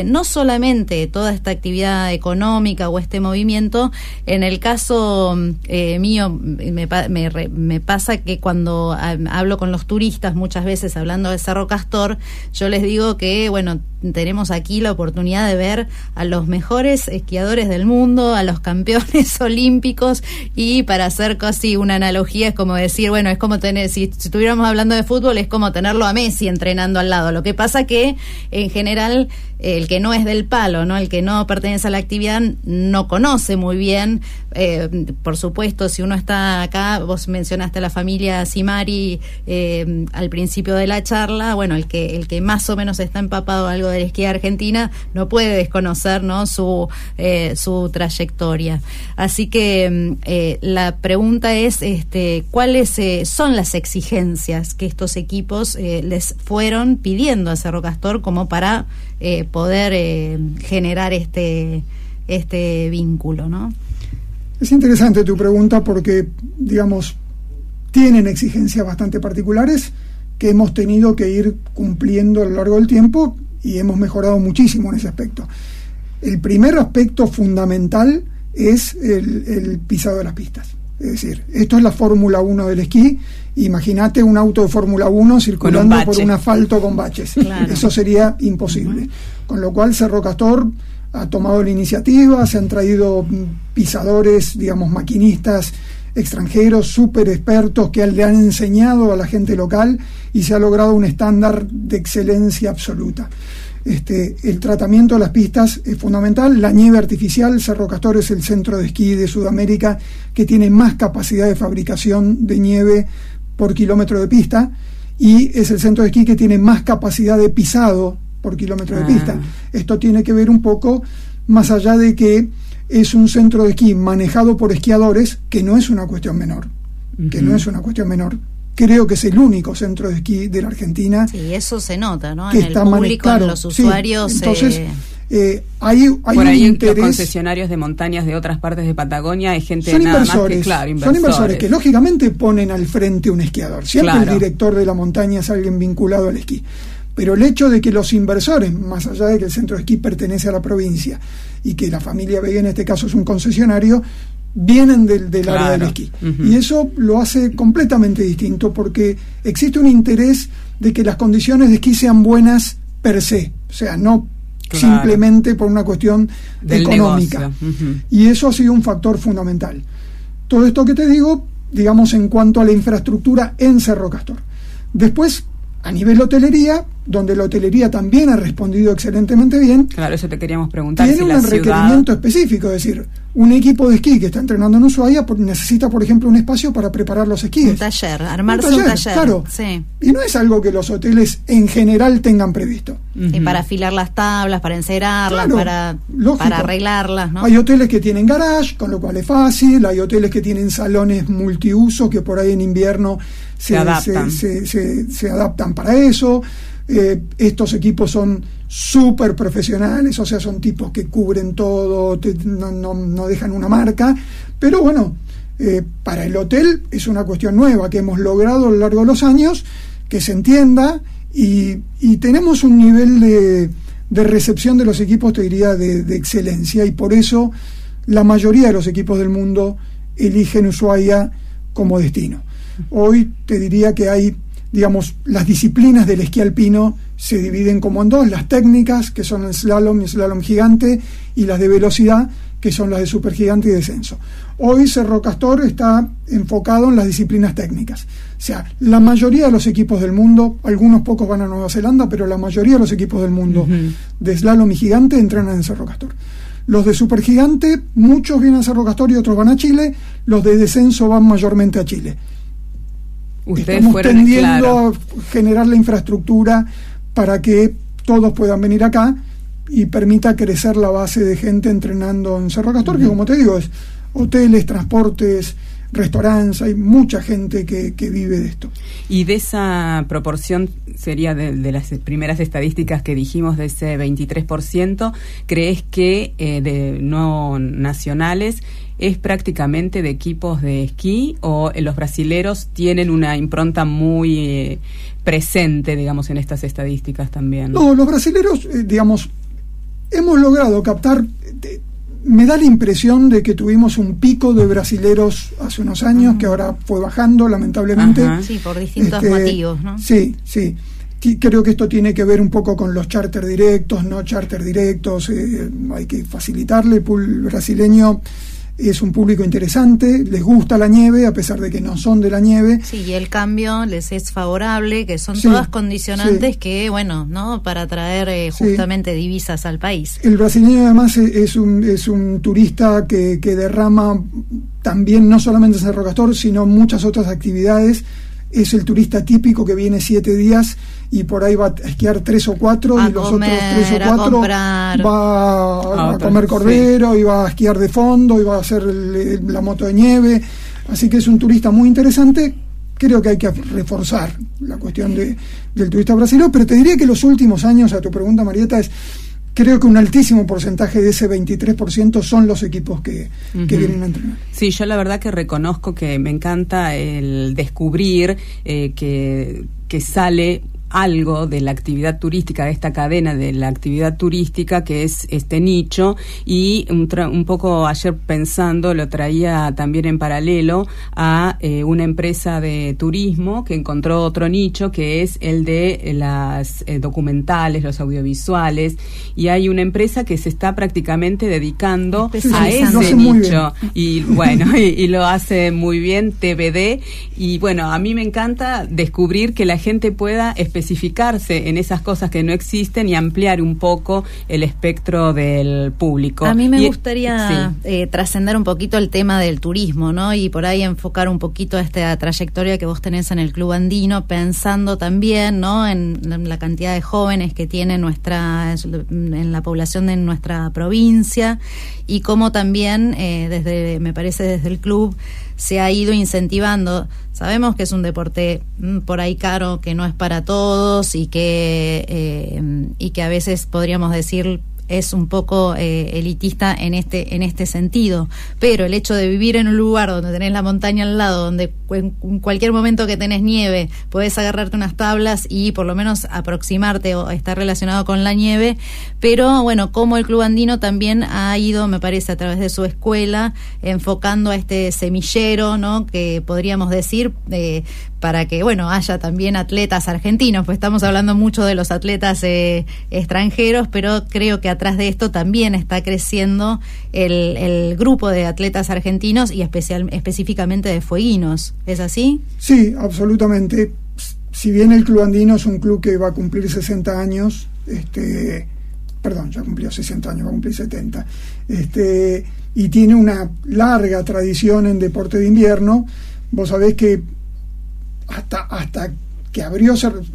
no solamente toda esta actividad económica o este movimiento, en el caso eh, mío me, me, pasa que cuando hablo con los turistas, muchas veces hablando de Cerro Castor, yo les digo que, bueno, tenemos aquí la oportunidad de ver a los mejores esquiadores del mundo, a los campeones olímpicos y para hacer casi una analogía es como decir, bueno, es como tener, si, si estuviéramos hablando de fútbol, es como tenerlo a Messi entrenando al lado. Lo que pasa que en general el que no es del palo, ¿no? El que no pertenece a la actividad no conoce muy bien. Eh, por supuesto, si uno está acá, vos mencionaste a la familia Simari eh, al principio de la charla, bueno, el que, el que más o menos está empapado algo de la esquí argentina no puede desconocer, ¿no? Su, eh, su trayectoria. Así que la pregunta es, este, ¿cuáles son las exigencias que estos equipos les fueron pidiendo a Cerro Castor como para eh, poder eh, generar este, este vínculo, ¿no? Es interesante tu pregunta porque, digamos, tienen exigencias bastante particulares que hemos tenido que ir cumpliendo a lo largo del tiempo y hemos mejorado muchísimo en ese aspecto. El primer aspecto fundamental es el, el pisado de las pistas. Es decir, esto es la Fórmula 1 del esquí. Imagínate un auto de Fórmula 1 circulando por un asfalto con baches. Eso sería imposible. Con lo cual Cerro Castor ha tomado la iniciativa, se han traído pisadores, digamos, maquinistas extranjeros súper expertos que le han enseñado a la gente local y se ha logrado un estándar de excelencia absoluta. Este, el tratamiento de las pistas es fundamental. La nieve artificial, Cerro Castor es el centro de esquí de Sudamérica que tiene más capacidad de fabricación de nieve por kilómetro de pista y es el centro de esquí que tiene más capacidad de pisado por kilómetro de pista. Ah. Esto tiene que ver un poco más allá de que es un centro de esquí manejado por esquiadores, que no es una cuestión menor, que no es una cuestión menor creo que es el único centro de esquí de la Argentina. Sí, eso se nota, ¿no? en el público, en los usuarios. entonces, eh, eh, hay, hay Por ahí los concesionarios de montañas de otras partes de Patagonia hay gente son nada inversores, más que, claro, inversores. Son inversores que lógicamente ponen al frente un esquiador. Siempre el director de la montaña es alguien vinculado al esquí. Pero el hecho de que los inversores, más allá de que el centro de esquí pertenece a la provincia y que la familia Vega en este caso es un concesionario, vienen del, del área del esquí. Y eso lo hace completamente distinto porque existe un interés de que las condiciones de esquí sean buenas per se, o sea, no simplemente por una cuestión económica. Y eso ha sido un factor fundamental. Todo esto que te digo, digamos, en cuanto a la infraestructura en Cerro Castor. Después, a nivel hotelería, donde la hotelería también ha respondido excelentemente bien. Claro, eso te queríamos preguntar. Tiene un requerimiento específico, es decir, un equipo de esquí que está entrenando en Ushuaia necesita, por ejemplo, un espacio para preparar los esquíes. Un taller, armarse un taller. Claro. Y no es algo que los hoteles en general tengan previsto. Y para afilar las tablas, para encerarlas, para, para arreglarlas, ¿no? Hay hoteles que tienen garage, con lo cual es fácil. Hay hoteles que tienen salones multiuso que por ahí en invierno se, adaptan. se adaptan para eso. Eh, estos equipos son súper profesionales, o sea, son tipos que cubren todo, no, dejan una marca, pero bueno, eh, para el hotel es una cuestión nueva que hemos logrado a lo largo de los años, que se entienda y, tenemos un nivel de, recepción de los equipos, te diría, de, de, excelencia y por eso la mayoría de los equipos del mundo eligen Ushuaia como destino. Hoy te diría que hay digamos, las disciplinas del esquí alpino se dividen como en dos, las técnicas, que son el slalom y el slalom gigante, y las de velocidad, que son las de supergigante y descenso. Hoy Cerro Castor está enfocado en las disciplinas técnicas. O sea, la mayoría de los equipos del mundo, algunos pocos van a Nueva Zelanda, pero la mayoría de los equipos del mundo de slalom y gigante entrenan en Cerro Castor. Los de Supergigante, muchos vienen a Cerro Castor y otros van a Chile, los de descenso van mayormente a Chile. Ustedes Estamos tendiendo a generar la infraestructura para que todos puedan venir acá y permita crecer la base de gente entrenando en Cerro Castor, que como te digo, es hoteles, transportes, restaurantes, hay mucha gente que, vive de esto. Y de esa proporción, sería de, las primeras estadísticas que dijimos, de ese 23%, ¿crees que eh, de no nacionales es prácticamente de equipos de esquí o los brasileros tienen una impronta muy eh, presente, digamos, en estas estadísticas también? No, los brasileros, eh, digamos, hemos logrado captar me da la impresión de que tuvimos un pico de brasileros hace unos años, que ahora fue bajando, lamentablemente. Sí, por distintos este, motivos, ¿no? Sí, sí. Creo que esto tiene que ver un poco con los charter directos, no charter directos. Eh, hay que facilitarle. El pool brasileño es un público interesante, les gusta la nieve a pesar de que no son de la nieve. Sí, y el cambio les es favorable, que son todas condicionantes que, bueno, ¿no? Para traer eh, justamente divisas al país. El brasileño además es un, es un turista que, que derrama también no solamente en Cerro Castor, sino muchas otras actividades. Es el turista típico que viene siete días y por ahí va a esquiar tres o cuatro y los otros tres o cuatro va a, comer cordero y va a esquiar de fondo y va a hacer la moto de nieve. Así que es un turista muy interesante. Creo que hay que reforzar la cuestión de, del turista brasileño, pero te diría que los últimos años, a tu pregunta Marieta, es creo que un altísimo porcentaje de ese 23% son los equipos que, vienen a entrenar. Sí, yo la verdad que reconozco que me encanta el descubrir eh, que, que sale algo de la actividad turística, de esta cadena de la actividad turística que es este nicho. Y un, un poco ayer pensando lo traía también en paralelo a eh, una empresa de turismo que encontró otro nicho que es el de las eh, documentales, los audiovisuales. Y hay una empresa que se está prácticamente dedicando a ese nicho. Y bueno y, y lo hace muy bien TVD y bueno a mí me encanta descubrir que la gente pueda especificarse en esas cosas que no existen y ampliar un poco el espectro del público. A mí me gustaría eh, trascender un poquito el tema del turismo, ¿no? Y por ahí enfocar un poquito esta trayectoria que vos tenés en el Club Andino, pensando también, ¿no? En, la cantidad de jóvenes que tiene nuestra, en la población de nuestra provincia y cómo también, eh, desde, me parece desde el club, se ha ido incentivando. Sabemos que es un deporte mm, por ahí caro, que no es para todos y que, eh, y que a veces podríamos decir es un poco eh, elitista en este, en este sentido. Pero el hecho de vivir en un lugar donde tenés la montaña al lado, donde en cualquier momento que tenés nieve, podés agarrarte unas tablas y por lo menos aproximarte o estar relacionado con la nieve. Pero bueno, como el Club Andino también ha ido, me parece, a través de su escuela, enfocando a este semillero, ¿no? Que podríamos decir, eh, para que, bueno, haya también atletas argentinos, pues estamos hablando mucho de los atletas eh, extranjeros, pero creo que atrás de esto también está creciendo el, grupo de atletas argentinos y especial, específicamente de fueguinos. ¿Es así? Sí, absolutamente. Si bien el Club Andino es un club que va a cumplir 60 años, este, perdón, ya cumplió 60 años, va a cumplir 70, este, y tiene una larga tradición en deporte de invierno, vos sabés que hasta, hasta que abrió,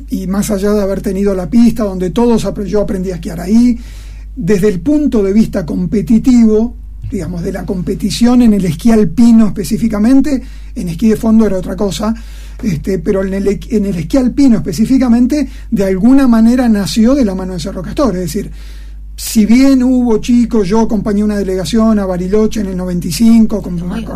y más allá de haber tenido la pista donde todos, yo aprendí a esquiar ahí, desde el punto de vista competitivo, digamos, de la competición en el esquí alpino específicamente, en esquí de fondo era otra cosa, este, pero en el, en el esquí alpino específicamente, de alguna manera nació de la mano de Cerro Castor, es decir, si bien hubo chicos, yo acompañé una delegación a Bariloche en el 95.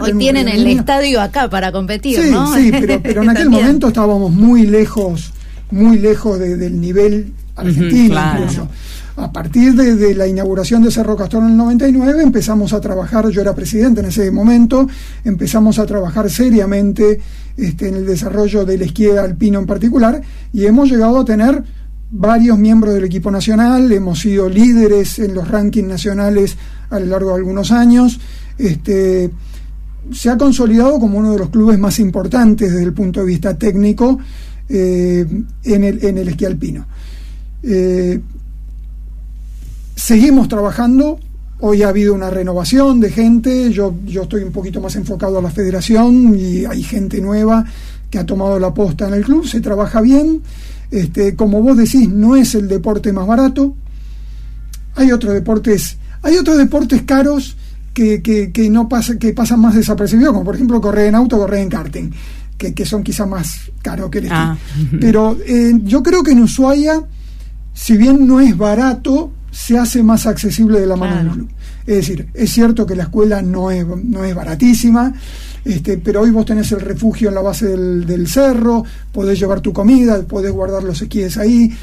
hoy, tienen el estadio acá para competir, sí, ¿no? Sí, pero, en aquel momento estábamos muy lejos, muy lejos del nivel argentino incluso. A partir de, la inauguración de Cerro Castor en el 99 empezamos a trabajar, yo era presidente en ese momento, empezamos a trabajar seriamente este, en el desarrollo del esquí alpino en particular y hemos llegado a tener varios miembros del equipo nacional, hemos sido líderes en los rankings nacionales a lo largo de algunos años. Este, se ha consolidado como uno de los clubes más importantes desde el punto de vista técnico eh, en, el, esquí alpino. Eh, seguimos trabajando. Hoy ha habido una renovación de gente, yo, yo estoy un poquito más enfocado a la federación y hay gente nueva que ha tomado la posta en el club, se trabaja bien, este, como vos decís, no es el deporte más barato, hay otros deportes, hay otros deportes caros que, que, no pasa, que pasan más desapercibidos, como por ejemplo correr en auto, correr en karting, que, que son quizás más caros que el ah. Pero eh, yo creo que en Ushuaia, si bien no es barato, se hace más accesible de la mano del club. Es decir, es cierto que la escuela no es, no es baratísima, este, pero hoy vos tenés el refugio en la base del, del cerro, podés llevar tu comida, podés guardar los esquíes ahí.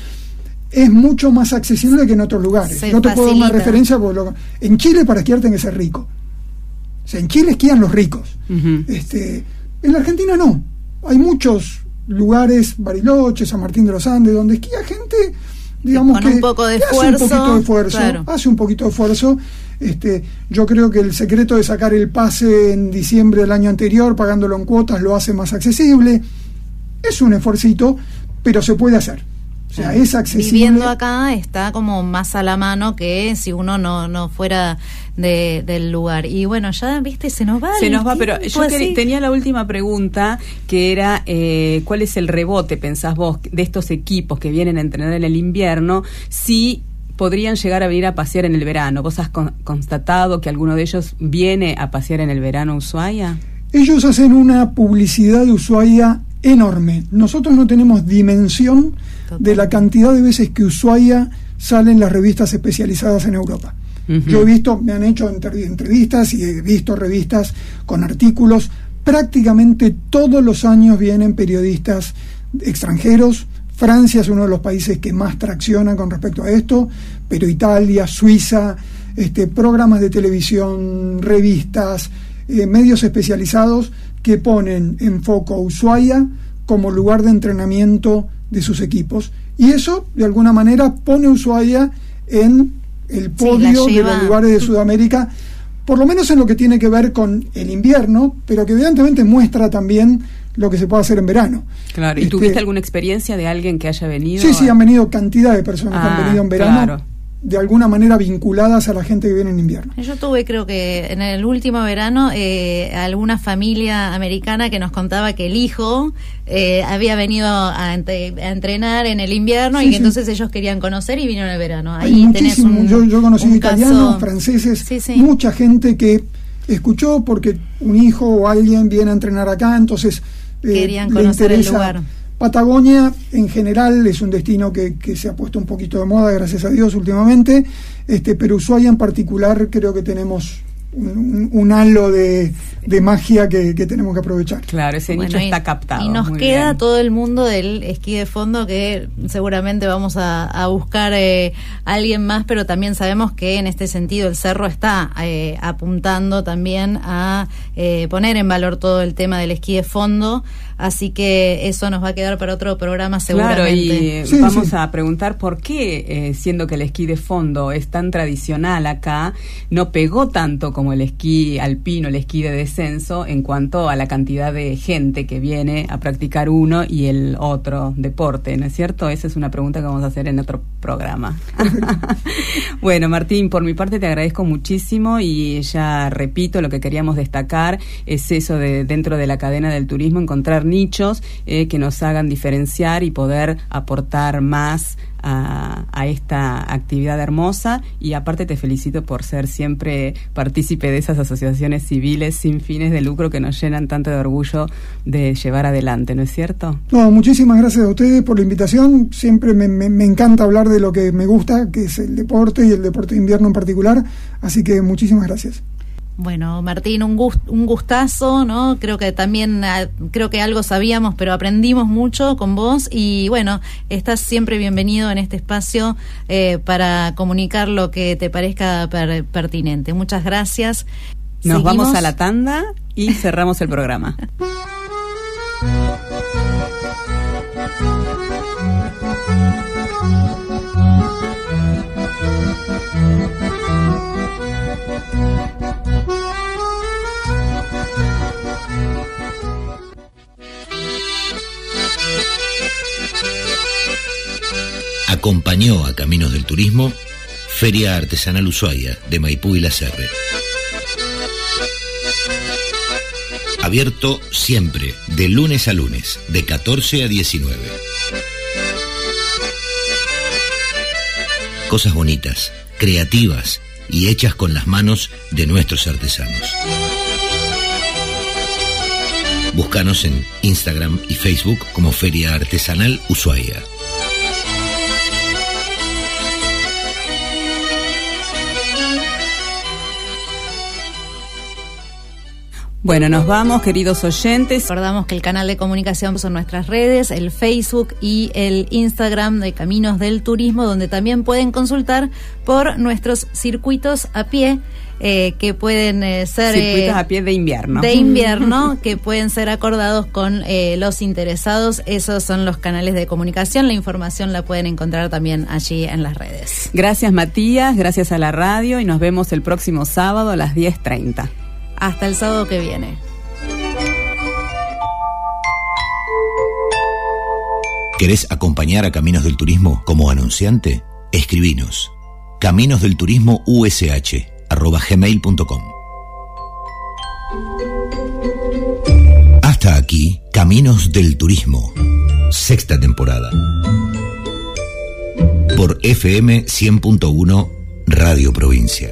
Es mucho más accesible que en otros lugares. no te puedo dar una referencia, en Chile para esquiar tenés que ser rico. O sea, en Chile esquían los ricos. este, en la Argentina no. Hay muchos lugares, Bariloche, San Martín de los Andes, donde esquía gente digamos que, un poco de esfuerzo, hace un poquito de esfuerzo, hace un poquito de esfuerzo. Este, yo creo que el secreto de sacar el pase en diciembre del año anterior, pagándolo en cuotas, lo hace más accesible. Es un esfuercito, pero se puede hacer. O sea, es accesible. Viviendo acá está como más a la mano que si uno no, no fuera de, del lugar. Y bueno, ya viste, se nos va. Se nos va, pero yo tenía la última pregunta que era, eh, ¿cuál es el rebote, pensás vos, de estos equipos que vienen a entrenar en el invierno? Si podrían llegar a venir a pasear en el verano. ¿Vos has constatado que alguno de ellos viene a pasear en el verano a Ushuaia? Ellos hacen una publicidad de Ushuaia enorme.Nosotros no tenemos dimensión de la cantidad de veces que Ushuaia sale en las revistas especializadas en Europa. Yo he visto, me han hecho entrevistas y he visto revistas con artículos. Prácticamente todos los años vienen periodistas extranjeros. Francia es uno de los países que más tracciona con respecto a esto, pero Italia, Suiza, este, programas de televisión, revistas, eh, medios especializados que ponen en foco a Ushuaia como lugar de entrenamiento de sus equipos. Y eso, de alguna manera, pone a Ushuaia en el podio de los lugares de Sudamérica, por lo menos en lo que tiene que ver con el invierno, pero que evidentemente muestra también lo que se puede hacer en verano. Claro, ¿y este, tuviste alguna experiencia de alguien que haya venido? Sí, sí, han venido cantidad de personas que han ah, venido en verano de alguna manera vinculadas a la gente que viene en invierno. Yo tuve, creo que en el último verano, eh, alguna familia americana que nos contaba que el hijo eh, había venido a, entrenar en el invierno y que entonces ellos querían conocer y vinieron en el verano. Ahí tenés un, yo, yo conocí italianos, franceses, mucha gente que escuchó porque un hijo o alguien viene a entrenar acá, entonces eh, querían conocer el lugar Patagonia en general es un destino que, que, se ha puesto un poquito de moda, gracias a Dios, últimamente, este, pero Ushuaia en particular creo que tenemos un, halo de, magia que, tenemos que aprovechar. Claro, ese nicho está captado. Y nos queda todo el mundo del esquí de fondo que seguramente vamos a, buscar eh, a alguien más, pero también sabemos que en este sentido el cerro está eh, apuntando también a eh, poner en valor todo el tema del esquí de fondo. Así que eso nos va a quedar para otro programa seguramente. Claro, y vamos a preguntar por qué, siendo que el esquí de fondo es tan tradicional acá, no pegó tanto como el esquí alpino, el esquí de descenso, en cuanto a la cantidad de gente que viene a practicar uno y el otro deporte, ¿no es cierto? Esa es una pregunta que vamos a hacer en otro programa. bueno, Martín, por mi parte te agradezco muchísimo y ya repito, lo que queríamos destacar es eso de dentro de la cadena del turismo, encontrar nichos eh, que nos hagan diferenciar y poder aportar más a, esta actividad hermosa y aparte te felicito por ser siempre partícipe de esas asociaciones civiles sin fines de lucro que nos llenan tanto de orgullo de llevar adelante, ¿no es cierto? No, muchísimas gracias a ustedes por la invitación. Siempre me, me encanta hablar de lo que me gusta, que es el deporte y el deporte de invierno en particular. Así que muchísimas gracias. Bueno, Martín, un, un gustazo, ¿no? Creo que también, ah, creo que algo sabíamos, pero aprendimos mucho con vos y bueno, estás siempre bienvenido en este espacio eh, para comunicar lo que te parezca pertinente. Muchas gracias. Nos vamos a la tanda y cerramos el programa. acompañó a Caminos del Turismo Feria Artesanal Ushuaia de Maipú y La Serre. Abierto siempre, de lunes a lunes, de 14 a 19. Cosas bonitas, creativas y hechas con las manos de nuestros artesanos. Búscanos en Instagram y Facebook como Feria Artesanal Ushuaia. Bueno, nos vamos, queridos oyentes. Recordamos que el canal de comunicación son nuestras redes, el Facebook y el Instagram de Caminos del Turismo, donde también pueden consultar por nuestros circuitos a pie. Eh, que pueden eh, ser circuitos eh, a pie de invierno. de invierno que pueden ser acordados con los interesados. Esos son los canales de comunicación. La información la pueden encontrar también allí en las redes. Gracias Matías. Gracias a la radio y nos vemos el próximo sábado a las 10.30 hasta el sábado que viene. ¿Querés acompañar a Caminos del Turismo como anunciante? Escribinos. Caminos del. Hasta aquí, Caminos del Turismo, sexta temporada. Por FM 100.1 Radio Provincia.